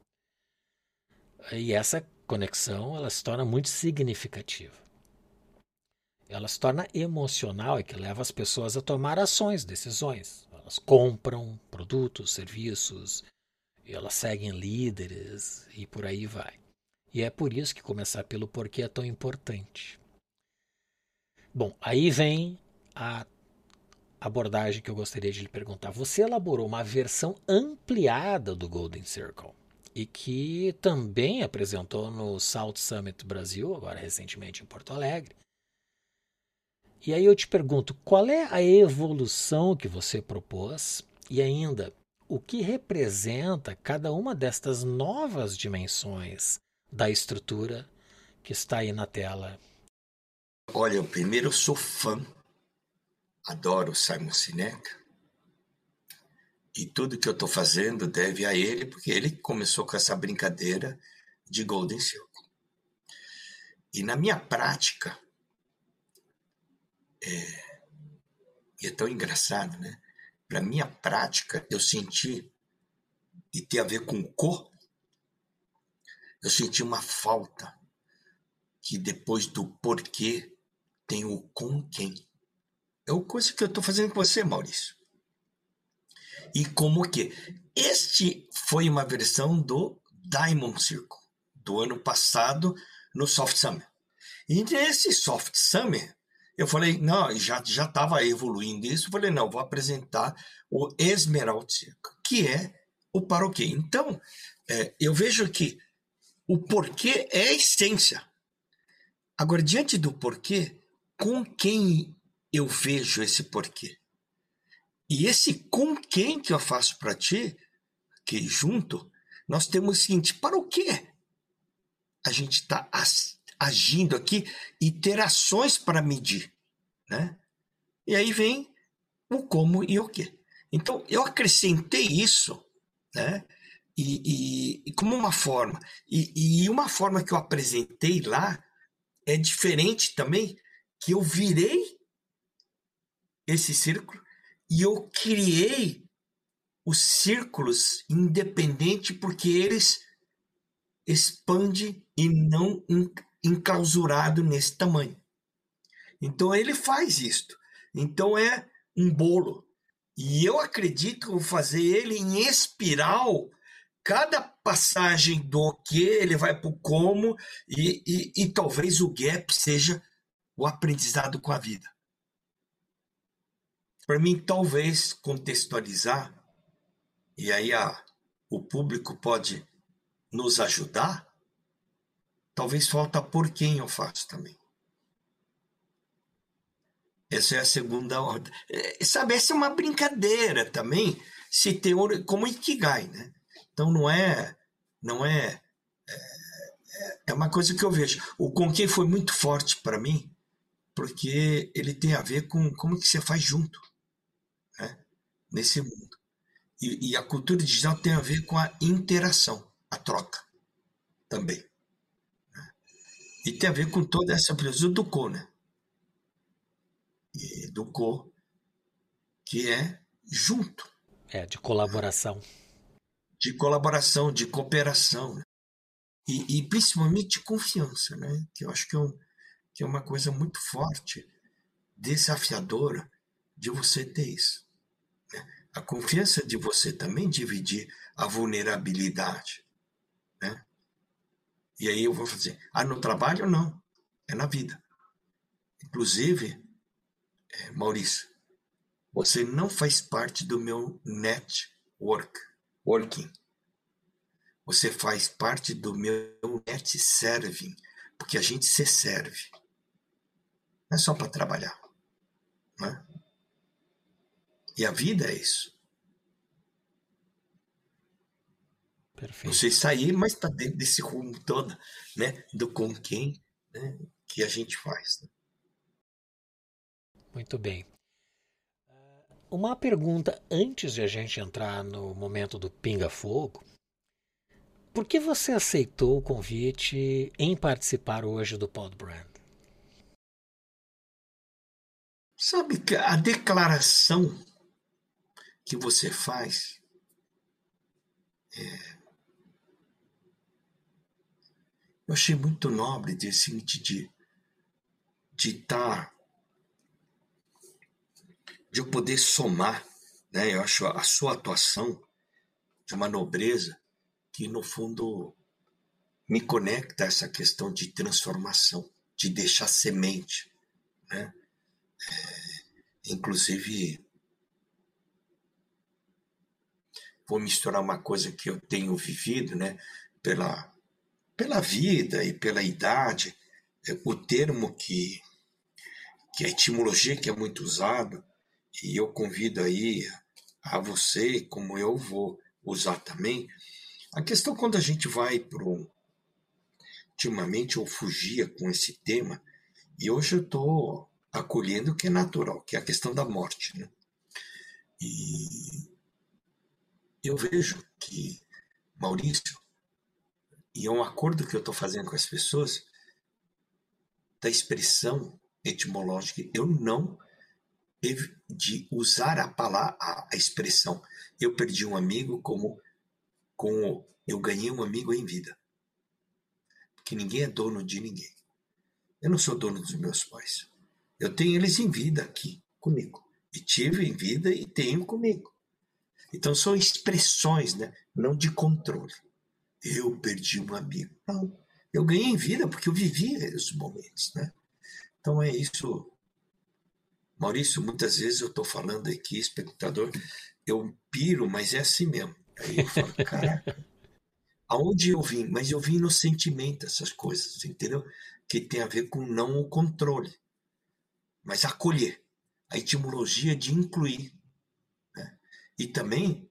E essa conexão ela se torna muito significativa. Ela se torna emocional e que leva as pessoas a tomar ações, decisões. Elas compram produtos, serviços, elas seguem líderes e por aí vai. E é por isso que começar pelo porquê é tão importante. Bom, aí vem a abordagem que eu gostaria de lhe perguntar. Você elaborou uma versão ampliada do Golden Circle e que também apresentou no South Summit Brasil, agora recentemente em Porto Alegre. E aí eu te pergunto, qual é a evolução que você propôs e ainda o que representa cada uma destas novas dimensões da estrutura que está aí na tela? Olha, eu primeiro sou fã, adoro Simon Sinek, e tudo que eu estou fazendo deve a ele, porque ele começou com essa brincadeira de Golden Circle. E na minha prática, é, e é tão engraçado, né? Para minha prática, eu senti, e tem a ver com cor, eu senti uma falta que depois do porquê tem o com quem. É o coisa que eu estou fazendo com você, Maurício. E como que? Este foi uma versão do Diamond Circle, do ano passado, no Soft Summer. E nesse Soft Summer, eu falei, não, já já estava evoluindo isso. Eu falei, não, vou apresentar o Esmeralda Circle, que é o para o quê. Então, é, eu vejo que o porquê é a essência. Agora, diante do porquê, com quem eu vejo esse porquê? E esse com quem que eu faço para ti, que junto, nós temos o seguinte: para o quê? A gente está agindo aqui e ter ações para medir. Né? E aí vem o como e o que. Então, eu acrescentei isso, né? E, e, e como uma forma. E, e, uma forma que eu apresentei lá é diferente também, que eu virei esse círculo e eu criei os círculos independente porque eles expandem e não enclausurado nesse tamanho. Então ele faz isto. Então é um bolo. E eu acredito que vou fazer ele em espiral. Cada passagem do que ele vai para o como e, e, e talvez o gap seja o aprendizado com a vida. Para mim, talvez contextualizar, e aí a, o público pode nos ajudar, Talvez falta por quem eu faço também. Essa é a segunda ordem. É, sabe, essa é uma brincadeira também, se tem como Ikigai, né? Então não é, não é, é, é uma coisa que eu vejo. O quem foi muito forte para mim, porque ele tem a ver com como que você faz junto, né? Nesse mundo. E, e a cultura digital tem a ver com a interação, a troca também. E tem a ver com toda essa filosofia do Co, né? E do Co, que é junto. É, de colaboração. De colaboração, de cooperação. Né? E, e, principalmente de confiança, né? Que eu acho que é, um, que é uma coisa muito forte, desafiadora, de você ter isso. Né? A confiança de você também dividir a vulnerabilidade. E aí eu vou fazer, ah, no trabalho não, é na vida. Inclusive, é, Maurício, você não faz parte do meu network, working. Você faz parte do meu net serving, porque a gente se serve. Não é só para trabalhar. Né? E a vida é isso. Perfeito. Você sair, mas está dentro desse rumo todo, né? Do com quem né? que a gente faz. Né? Muito bem. Uma pergunta antes de a gente entrar no momento do pinga-fogo. Por que você aceitou o convite em participar hoje do Podbrand? Sabe que a declaração que você faz é, eu achei muito nobre desse de de estar de eu poder somar, né? Eu acho a sua atuação de uma nobreza que no fundo me conecta a essa questão de transformação, de deixar semente, né? É, inclusive vou misturar uma coisa que eu tenho vivido, né? Pela pela vida e pela idade, é, o termo que, que a etimologia que é muito usado, e eu convido aí a você, como eu vou usar também, a questão quando a gente vai para. Ultimamente eu fugia com esse tema, e hoje eu estou acolhendo o que é natural, que é a questão da morte. Né? E eu vejo que Maurício e é um acordo que eu estou fazendo com as pessoas da expressão etimológica. Eu não de usar a palavra, a, expressão. Eu perdi um amigo como com eu ganhei um amigo em vida. Porque ninguém é dono de ninguém. Eu não sou dono dos meus pais. Eu tenho eles em vida aqui comigo. E tive em vida e tenho comigo. Então são expressões, né? não de controle. Eu perdi um amigo. Não. Eu ganhei em vida porque eu vivi esses momentos. Né? Então é isso. Maurício, muitas vezes eu estou falando aqui, espectador, eu piro, mas é assim mesmo. Aí eu falo, caraca, aonde eu vim? Mas eu vim no sentimento, essas coisas, entendeu? Que tem a ver com não o controle, mas acolher. A etimologia de incluir. Né? E também,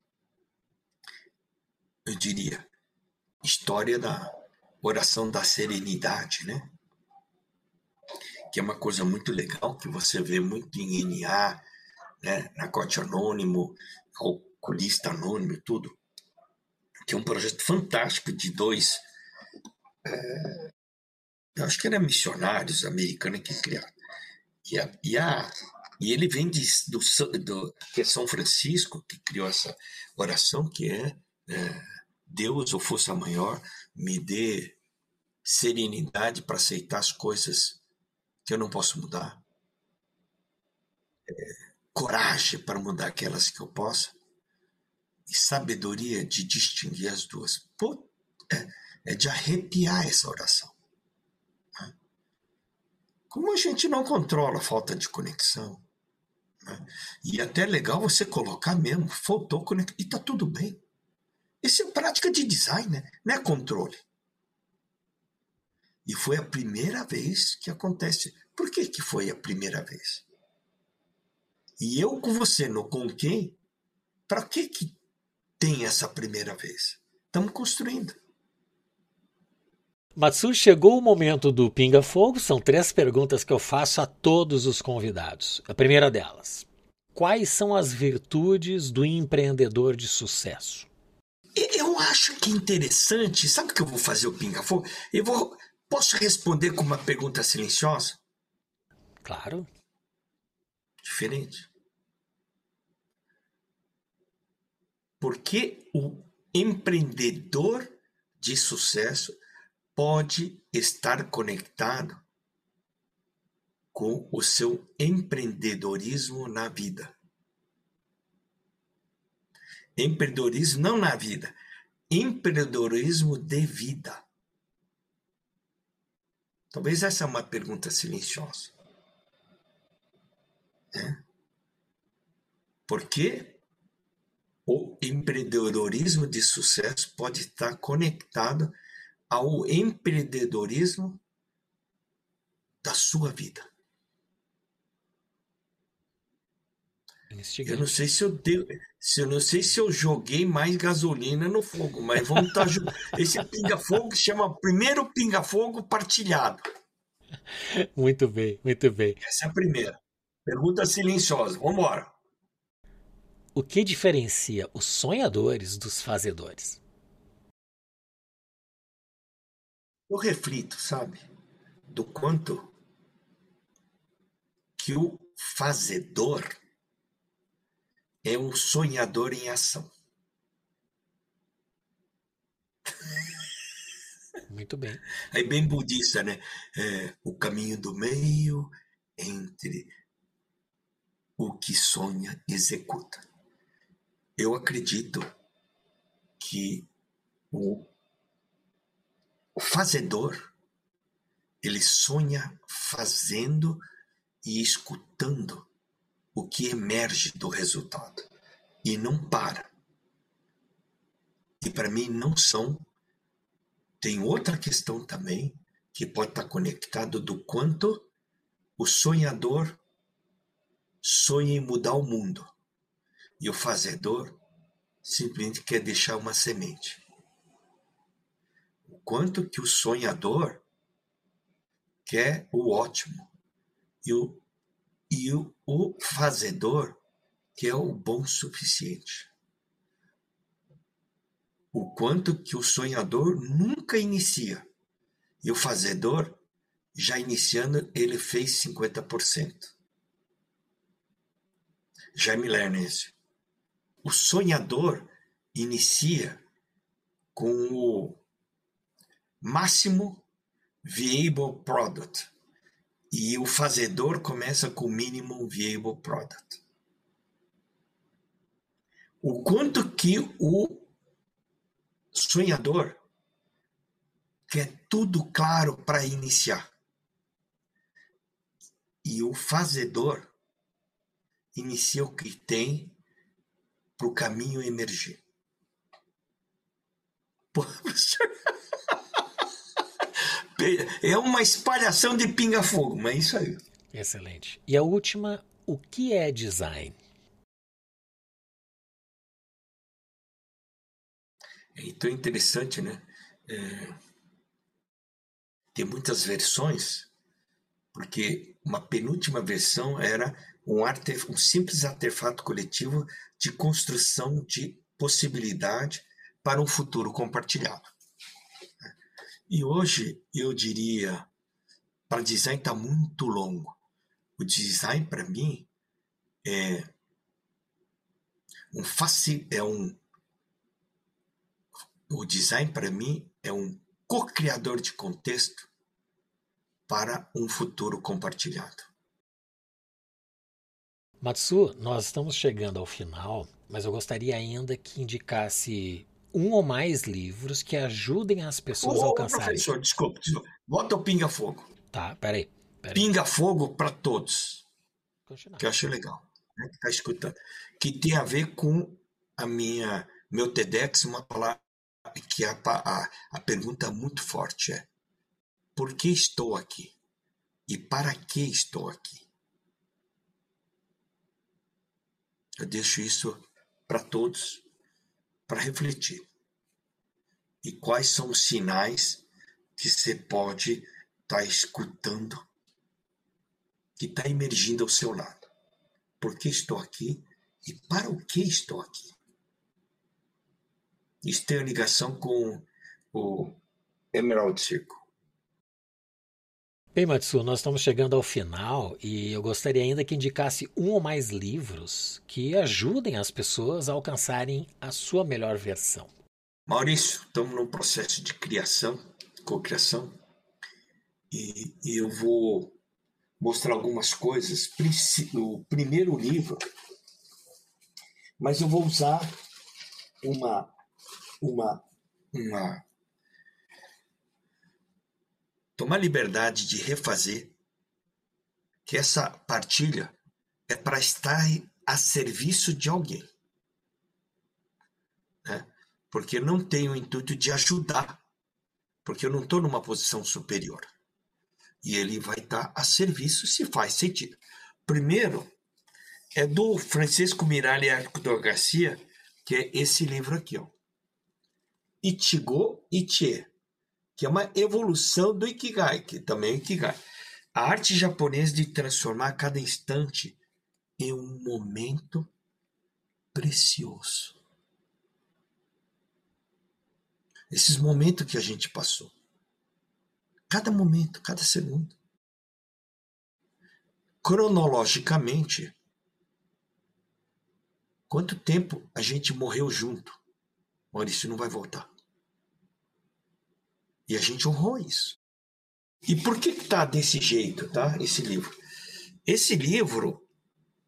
eu diria, história da oração da serenidade, né? Que é uma coisa muito legal, que você vê muito em NA, né? Narcote Anônimo, Alcoolista Anônimo e tudo que é um projeto fantástico de dois. É, eu acho que eram missionários americanos que criaram. E, a, e, a, e ele vem de, do, do, que é São Francisco, que criou essa oração, que é, é Deus ou força maior, me dê serenidade para aceitar as coisas que eu não posso mudar, é, coragem para mudar aquelas que eu possa, e sabedoria de distinguir as duas. Pô, é, é de arrepiar essa oração. Né? Como a gente não controla a falta de conexão. Né? E é até legal você colocar mesmo, faltou conexão, e tá tudo bem. Isso é prática de design, né? não é controle. E foi a primeira vez que acontece. Por que, que foi a primeira vez? E eu com você no com quem? Para que, que tem essa primeira vez. Estamos construindo. Matsu, chegou o momento do Pinga Fogo. São três perguntas que eu faço a todos os convidados. A primeira delas: Quais são as virtudes do empreendedor de sucesso? Eu acho que é interessante. Sabe que eu vou fazer o Pinga Fogo? Eu vou. Posso responder com uma pergunta silenciosa? Claro. Diferente. Porque o empreendedor de sucesso pode estar conectado com o seu empreendedorismo na vida. Empreendedorismo não na vida, empreendedorismo de vida. Talvez essa é uma pergunta silenciosa. É? Por quê? o empreendedorismo de sucesso pode estar conectado ao empreendedorismo da sua vida. Eu não sei se eu deu, se eu não sei se eu joguei mais gasolina no fogo, mas vamos estar tá esse pinga-fogo chama primeiro pinga-fogo partilhado. Muito bem, muito bem. Essa é a primeira. Pergunta silenciosa. Vamos embora. O que diferencia os sonhadores dos fazedores? Eu reflito, sabe, do quanto que o fazedor é um sonhador em ação. Muito bem. Aí bem budista, né? É, o caminho do meio entre o que sonha e executa. Eu acredito que o, o fazedor ele sonha fazendo e escutando o que emerge do resultado e não para. E para mim não são. Tem outra questão também que pode estar conectado do quanto o sonhador sonha em mudar o mundo. E o fazedor simplesmente quer deixar uma semente. O quanto que o sonhador quer o ótimo e o, e o, o fazedor quer o bom suficiente. O quanto que o sonhador nunca inicia e o fazedor, já iniciando, ele fez 50%. Jaime Lerner, esse. O sonhador inicia com o máximo viable product, E o fazedor começa com o Minimum Viable Product. O quanto que o sonhador quer tudo claro para iniciar. E o fazedor inicia o que tem para o caminho emergir. Pô, é uma espalhação de pinga-fogo, mas é isso aí. Excelente. E a última, o que é design? Então é interessante, né? É, tem muitas versões, porque uma penúltima versão era um, artef um simples artefato coletivo de construção de possibilidade para um futuro compartilhado. E hoje eu diria, para design está muito longo. O design para mim é um faci é um o design para mim é um co-criador de contexto para um futuro compartilhado. Matsu, nós estamos chegando ao final, mas eu gostaria ainda que indicasse um ou mais livros que ajudem as pessoas ô, a alcançarem. Professor, desculpa, desculpa. Bota o Pinga Fogo. Tá, peraí. peraí. Pinga Fogo para todos. Continuar. Que eu acho legal. Né, que tá escutando. Que tem a ver com a minha meu TEDx, uma palavra que a, a, a pergunta muito forte é: por que estou aqui? E para que estou aqui? Eu deixo isso para todos para refletir. E quais são os sinais que você pode estar tá escutando, que está emergindo ao seu lado? Por que estou aqui e para o que estou aqui? Isso tem ligação com o Emerald Circle. Bem, Matsu, nós estamos chegando ao final e eu gostaria ainda que indicasse um ou mais livros que ajudem as pessoas a alcançarem a sua melhor versão. Maurício, estamos num processo de criação, cocriação, e, e eu vou mostrar algumas coisas. O primeiro livro, mas eu vou usar uma, uma, uma tomar liberdade de refazer, que essa partilha é para estar a serviço de alguém. Né? Porque eu não tenho o intuito de ajudar, porque eu não estou numa posição superior. E ele vai estar a serviço se faz sentido. Primeiro, é do Francisco Miralles Arcudor Garcia, que é esse livro aqui, ó. Ichigo Ichie que é uma evolução do Ikigai, que também é Ikigai. A arte japonesa de transformar cada instante em um momento precioso. Esses momentos que a gente passou. Cada momento, cada segundo. Cronologicamente, quanto tempo a gente morreu junto? Maurício não vai voltar. E a gente honrou isso. E por que está desse jeito, tá? Esse livro. Esse livro,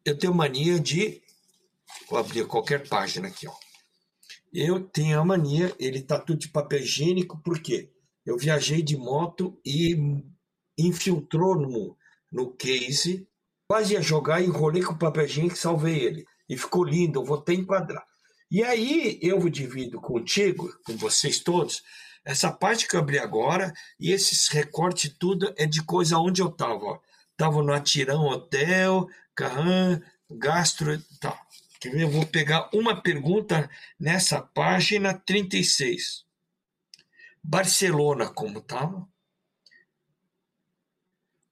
eu tenho mania de. Vou abrir qualquer página aqui, ó. Eu tenho a mania, ele tá tudo de papel higiênico, por quê? Eu viajei de moto e infiltrou no, no case, quase ia jogar, enrolei com papel higiênico e salvei ele. E ficou lindo, eu vou até enquadrar. E aí eu divido contigo, com vocês todos, essa parte que eu abri agora e esses recortes tudo é de coisa onde eu estava. Estava no Atirão Hotel, Carran, Gastro e tal. Quer ver? Eu vou pegar uma pergunta nessa página 36. Barcelona, como estava?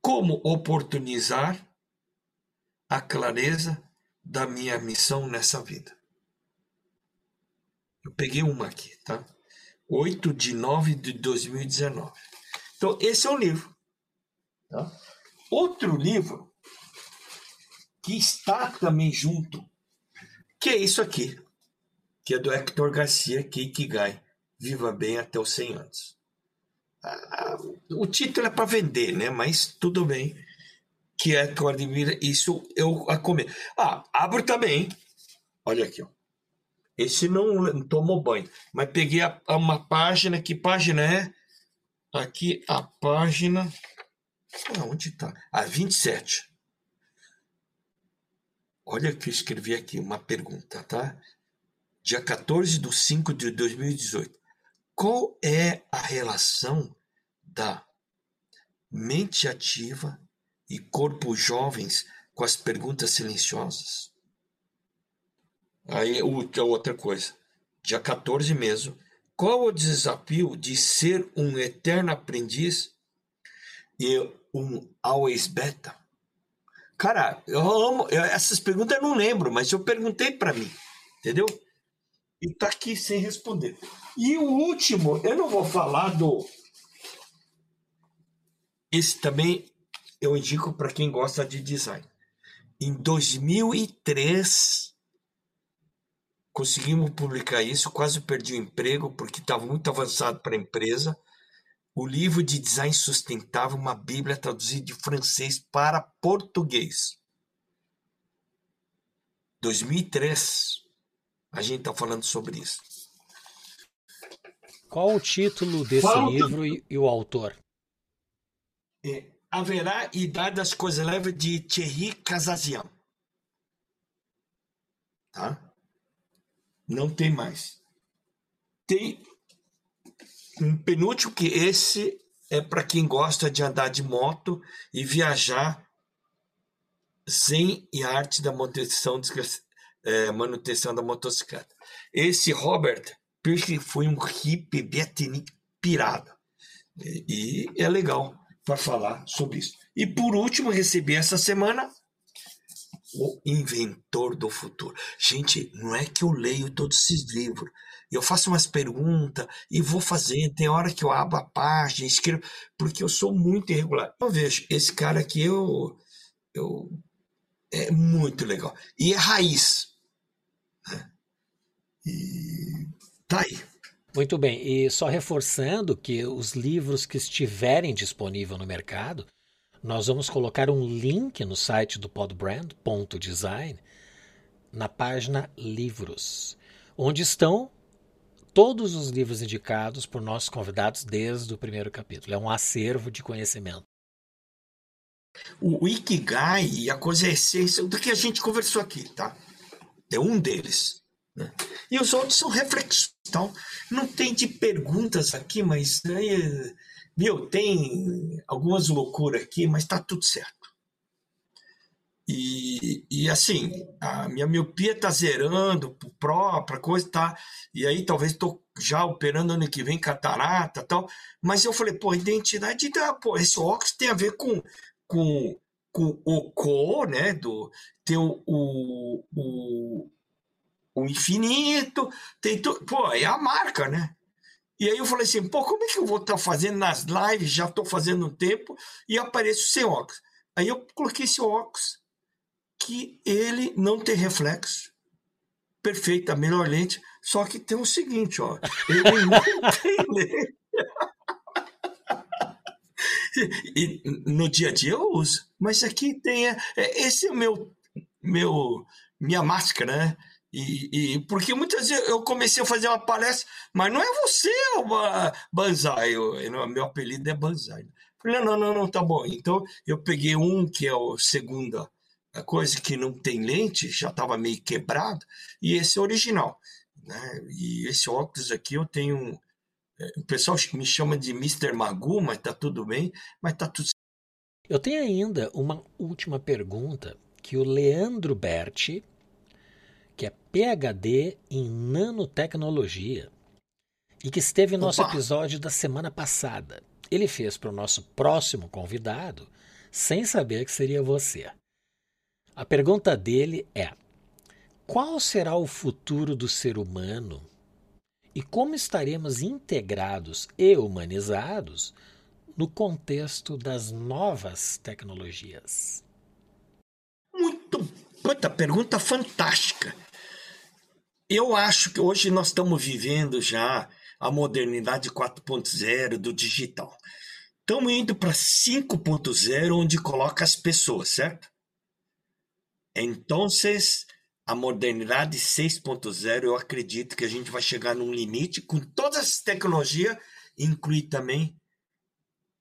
Como oportunizar a clareza da minha missão nessa vida? Eu peguei uma aqui, tá? 8 de 9 de 2019. Então, esse é um livro. Tá? Outro livro que está também junto, que é isso aqui, que é do Hector Garcia, que Ikigai, Viva Bem até os 100 anos. Ah, o título é para vender, né? mas tudo bem. que é tu admira, isso eu a comer. Ah, abro também. Olha aqui, ó. Esse não tomou banho, mas peguei a, a uma página, que página é? Aqui a página. Ah, onde está? A 27. Olha o que eu escrevi aqui, uma pergunta, tá? Dia 14 de 5 de 2018. Qual é a relação da mente ativa e corpo jovens com as perguntas silenciosas? Aí, outra coisa. Dia 14 mesmo. Qual o desafio de ser um eterno aprendiz e um always beta? Cara, eu amo. Eu, essas perguntas eu não lembro, mas eu perguntei para mim, entendeu? E tá aqui sem responder. E o último, eu não vou falar do. Esse também eu indico para quem gosta de design. Em 2003, conseguimos publicar isso. Quase perdi o emprego porque estava muito avançado para a empresa o livro de design sustentável, uma Bíblia traduzida de francês para português. 2003, a gente está falando sobre isso. Qual o título desse Fala livro e, e, o autor? É, Haverá Idade das Coisas Leves de Thierry Casazian. Tá? Não tem mais. Tem um penúltimo que esse é para quem gosta de andar de moto e viajar sem e arte da manutenção, é, manutenção da motocicleta. Esse Robert Pirk foi um hippie beatnik pirado. E é legal para falar sobre isso. E por último, recebi essa semana o Inventor do Futuro. Gente, não é que eu leio todos esses livros eu faço umas perguntas e vou fazendo. Tem hora que eu abro a página, escrevo, porque eu sou muito irregular. Eu vejo, esse cara aqui eu, eu é muito legal. E é raiz. Né? E tá aí. Muito bem. E só reforçando que os livros que estiverem disponíveis no mercado, nós vamos colocar um link no site do podbrand.design na página Livros, onde estão todos os livros indicados por nossos convidados desde o primeiro capítulo. É um acervo de conhecimento. O Ikigai e a coisa é essência do que a gente conversou aqui, tá? É um deles. Né? E os outros são reflexões. Então, não tem de perguntas aqui, mas aí, viu, tem algumas loucuras aqui, mas tá tudo certo. E, e assim, a minha miopia tá zerando, própria coisa tá. E aí talvez estou já operando ano que vem catarata tal. Mas eu falei, pô, identidade da. Pô, esse óculos tem a ver com, com, com o co, né? Do, tem o, o, o infinito, tem tudo. Pô, é a marca, né? E aí eu falei assim, pô, como é que eu vou estar tá fazendo nas lives? Já estou fazendo um tempo e apareço sem óculos. Aí eu coloquei esse óculos que ele não tem reflexo. Perfeita, melhor lente, só que tem o seguinte, ó, ele não tem lente. E, no dia a dia eu uso, mas aqui tem é, esse é o meu meu minha máscara, né? E, e, porque muitas vezes eu comecei a fazer uma palestra, mas não é você, o Banzai, eu, meu apelido é Banzai. Falei, não, não, não, tá bom. Então eu peguei um que é o segunda a coisa que não tem lente, já estava meio quebrado, e esse é original. Né? E esse óculos aqui eu tenho. É, o pessoal me chama de Mr. Magu, mas tá tudo bem, mas tá tudo Eu tenho ainda uma última pergunta que o Leandro Berti, que é PhD em nanotecnologia, e que esteve no nosso Opa. episódio da semana passada. Ele fez para o nosso próximo convidado, sem saber que seria você. A pergunta dele é: qual será o futuro do ser humano e como estaremos integrados e humanizados no contexto das novas tecnologias? Muito. Puta, pergunta fantástica. Eu acho que hoje nós estamos vivendo já a modernidade 4.0 do digital. estamos indo para 5.0, onde coloca as pessoas, certo? Então, a modernidade 6.0, eu acredito que a gente vai chegar num limite com todas as tecnologias, inclui também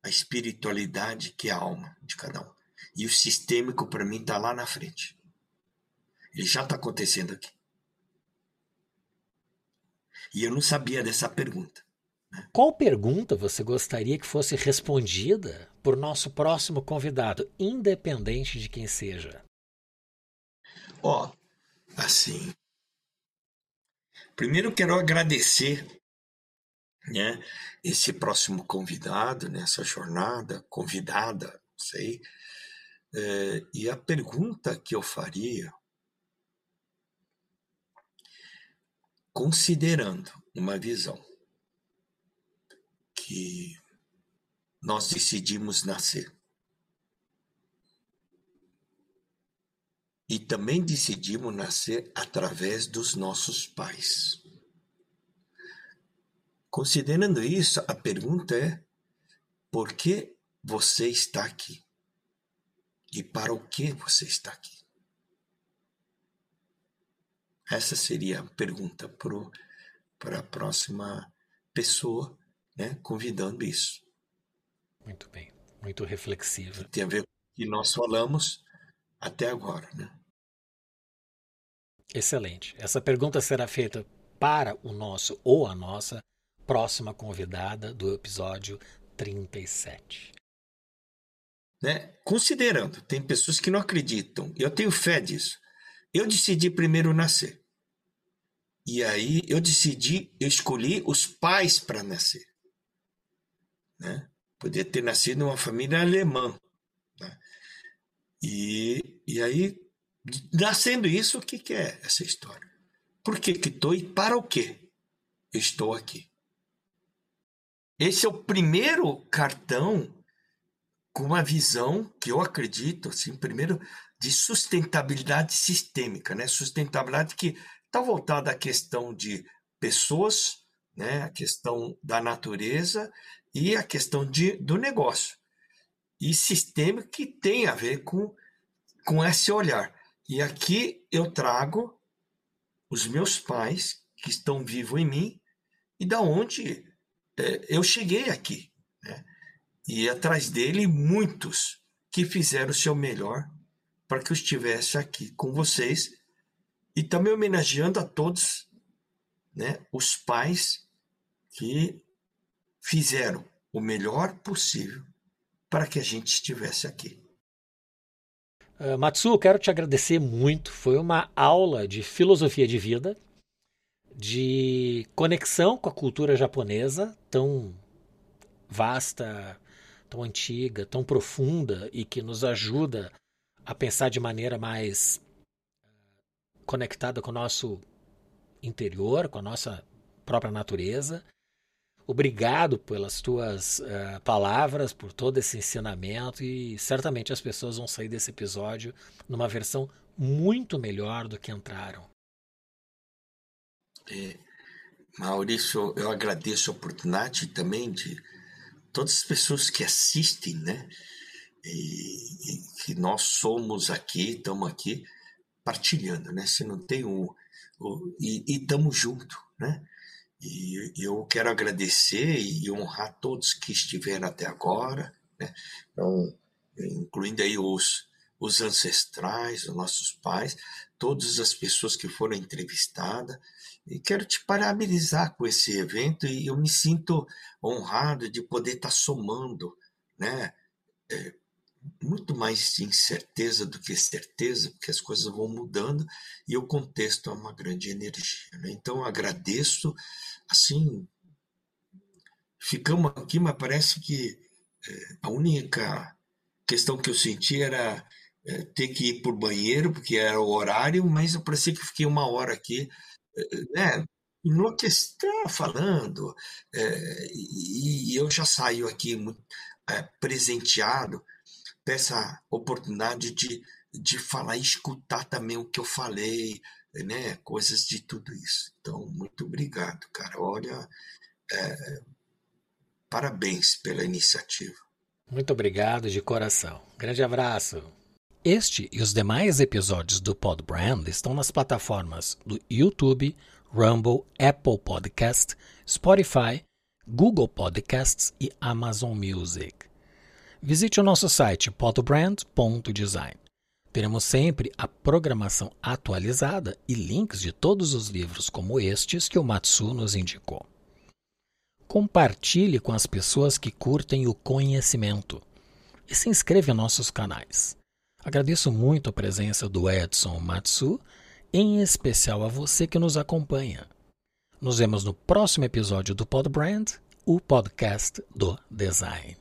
a espiritualidade, que é a alma de cada um. E o sistêmico, para mim, está lá na frente. Ele já está acontecendo aqui. E eu não sabia dessa pergunta. Né? Qual pergunta você gostaria que fosse respondida por nosso próximo convidado, independente de quem seja? Ó, oh, assim. Primeiro quero agradecer né, esse próximo convidado nessa jornada, convidada, não sei. É, e a pergunta que eu faria, considerando uma visão que nós decidimos nascer. E também decidimos nascer através dos nossos pais. Considerando isso, a pergunta é: por que você está aqui? E para o que você está aqui? Essa seria a pergunta para a próxima pessoa, né, convidando isso. Muito bem, muito reflexiva. Tem a ver com o que nós falamos até agora, né? Excelente. Essa pergunta será feita para o nosso ou a nossa próxima convidada do episódio 37. Né? Considerando, tem pessoas que não acreditam, eu tenho fé disso. Eu decidi primeiro nascer. E aí eu decidi, eu escolhi os pais para nascer. Né? Podia ter nascido numa família alemã. Né? E, e aí Nascendo isso, o que, que é essa história? Por que que estou e para o que estou aqui? Esse é o primeiro cartão com uma visão que eu acredito, assim, primeiro, de sustentabilidade sistêmica, né? Sustentabilidade que está voltada à questão de pessoas, né? A questão da natureza e a questão de, do negócio. E sistêmico que tem a ver com, com esse olhar. E aqui eu trago os meus pais que estão vivos em mim e da onde é, eu cheguei aqui. Né? E atrás dele muitos que fizeram o seu melhor para que eu estivesse aqui com vocês e também homenageando a todos né, os pais que fizeram o melhor possível para que a gente estivesse aqui. Uh, Matsu, quero te agradecer muito. Foi uma aula de filosofia de vida, de conexão com a cultura japonesa, tão vasta, tão antiga, tão profunda e que nos ajuda a pensar de maneira mais conectada com o nosso interior, com a nossa própria natureza. Obrigado pelas tuas uh, palavras, por todo esse ensinamento e certamente as pessoas vão sair desse episódio numa versão muito melhor do que entraram. É, Maurício, eu agradeço a oportunidade também de todas as pessoas que assistem, né? E, e que nós somos aqui, estamos aqui partilhando, né? Se não tem o, o e estamos juntos, né? E eu quero agradecer e honrar todos que estiveram até agora, né? então, incluindo aí os, os ancestrais, os nossos pais, todas as pessoas que foram entrevistadas. E quero te parabenizar com esse evento e eu me sinto honrado de poder estar somando, né? É, muito mais incerteza do que certeza, porque as coisas vão mudando e o contexto é uma grande energia. Né? Então, agradeço, assim, ficamos aqui, mas parece que é, a única questão que eu senti era é, ter que ir para o banheiro, porque era o horário, mas eu parecia que fiquei uma hora aqui, é, né? enlouquecer falando, é, e, e, eu já saio aqui muito, é, presenteado dessa oportunidade de, de falar e escutar também o que eu falei, né? Coisas de tudo isso. Então, muito obrigado, cara. Olha, é, parabéns pela iniciativa. Muito obrigado de coração. Grande abraço. Este e os demais episódios do Pod Brand estão nas plataformas do YouTube, Rumble, Apple Podcast, Spotify, Google Podcasts e Amazon Music. Visite o nosso site podbrand.design. Teremos sempre a programação atualizada e links de todos os livros como estes que o Matsu nos indicou. Compartilhe com as pessoas que curtem o conhecimento e se inscreva em nossos canais. Agradeço muito a presença do Edson Matsu, em especial a você que nos acompanha. Nos vemos no próximo episódio do Pod Brand, o podcast do design.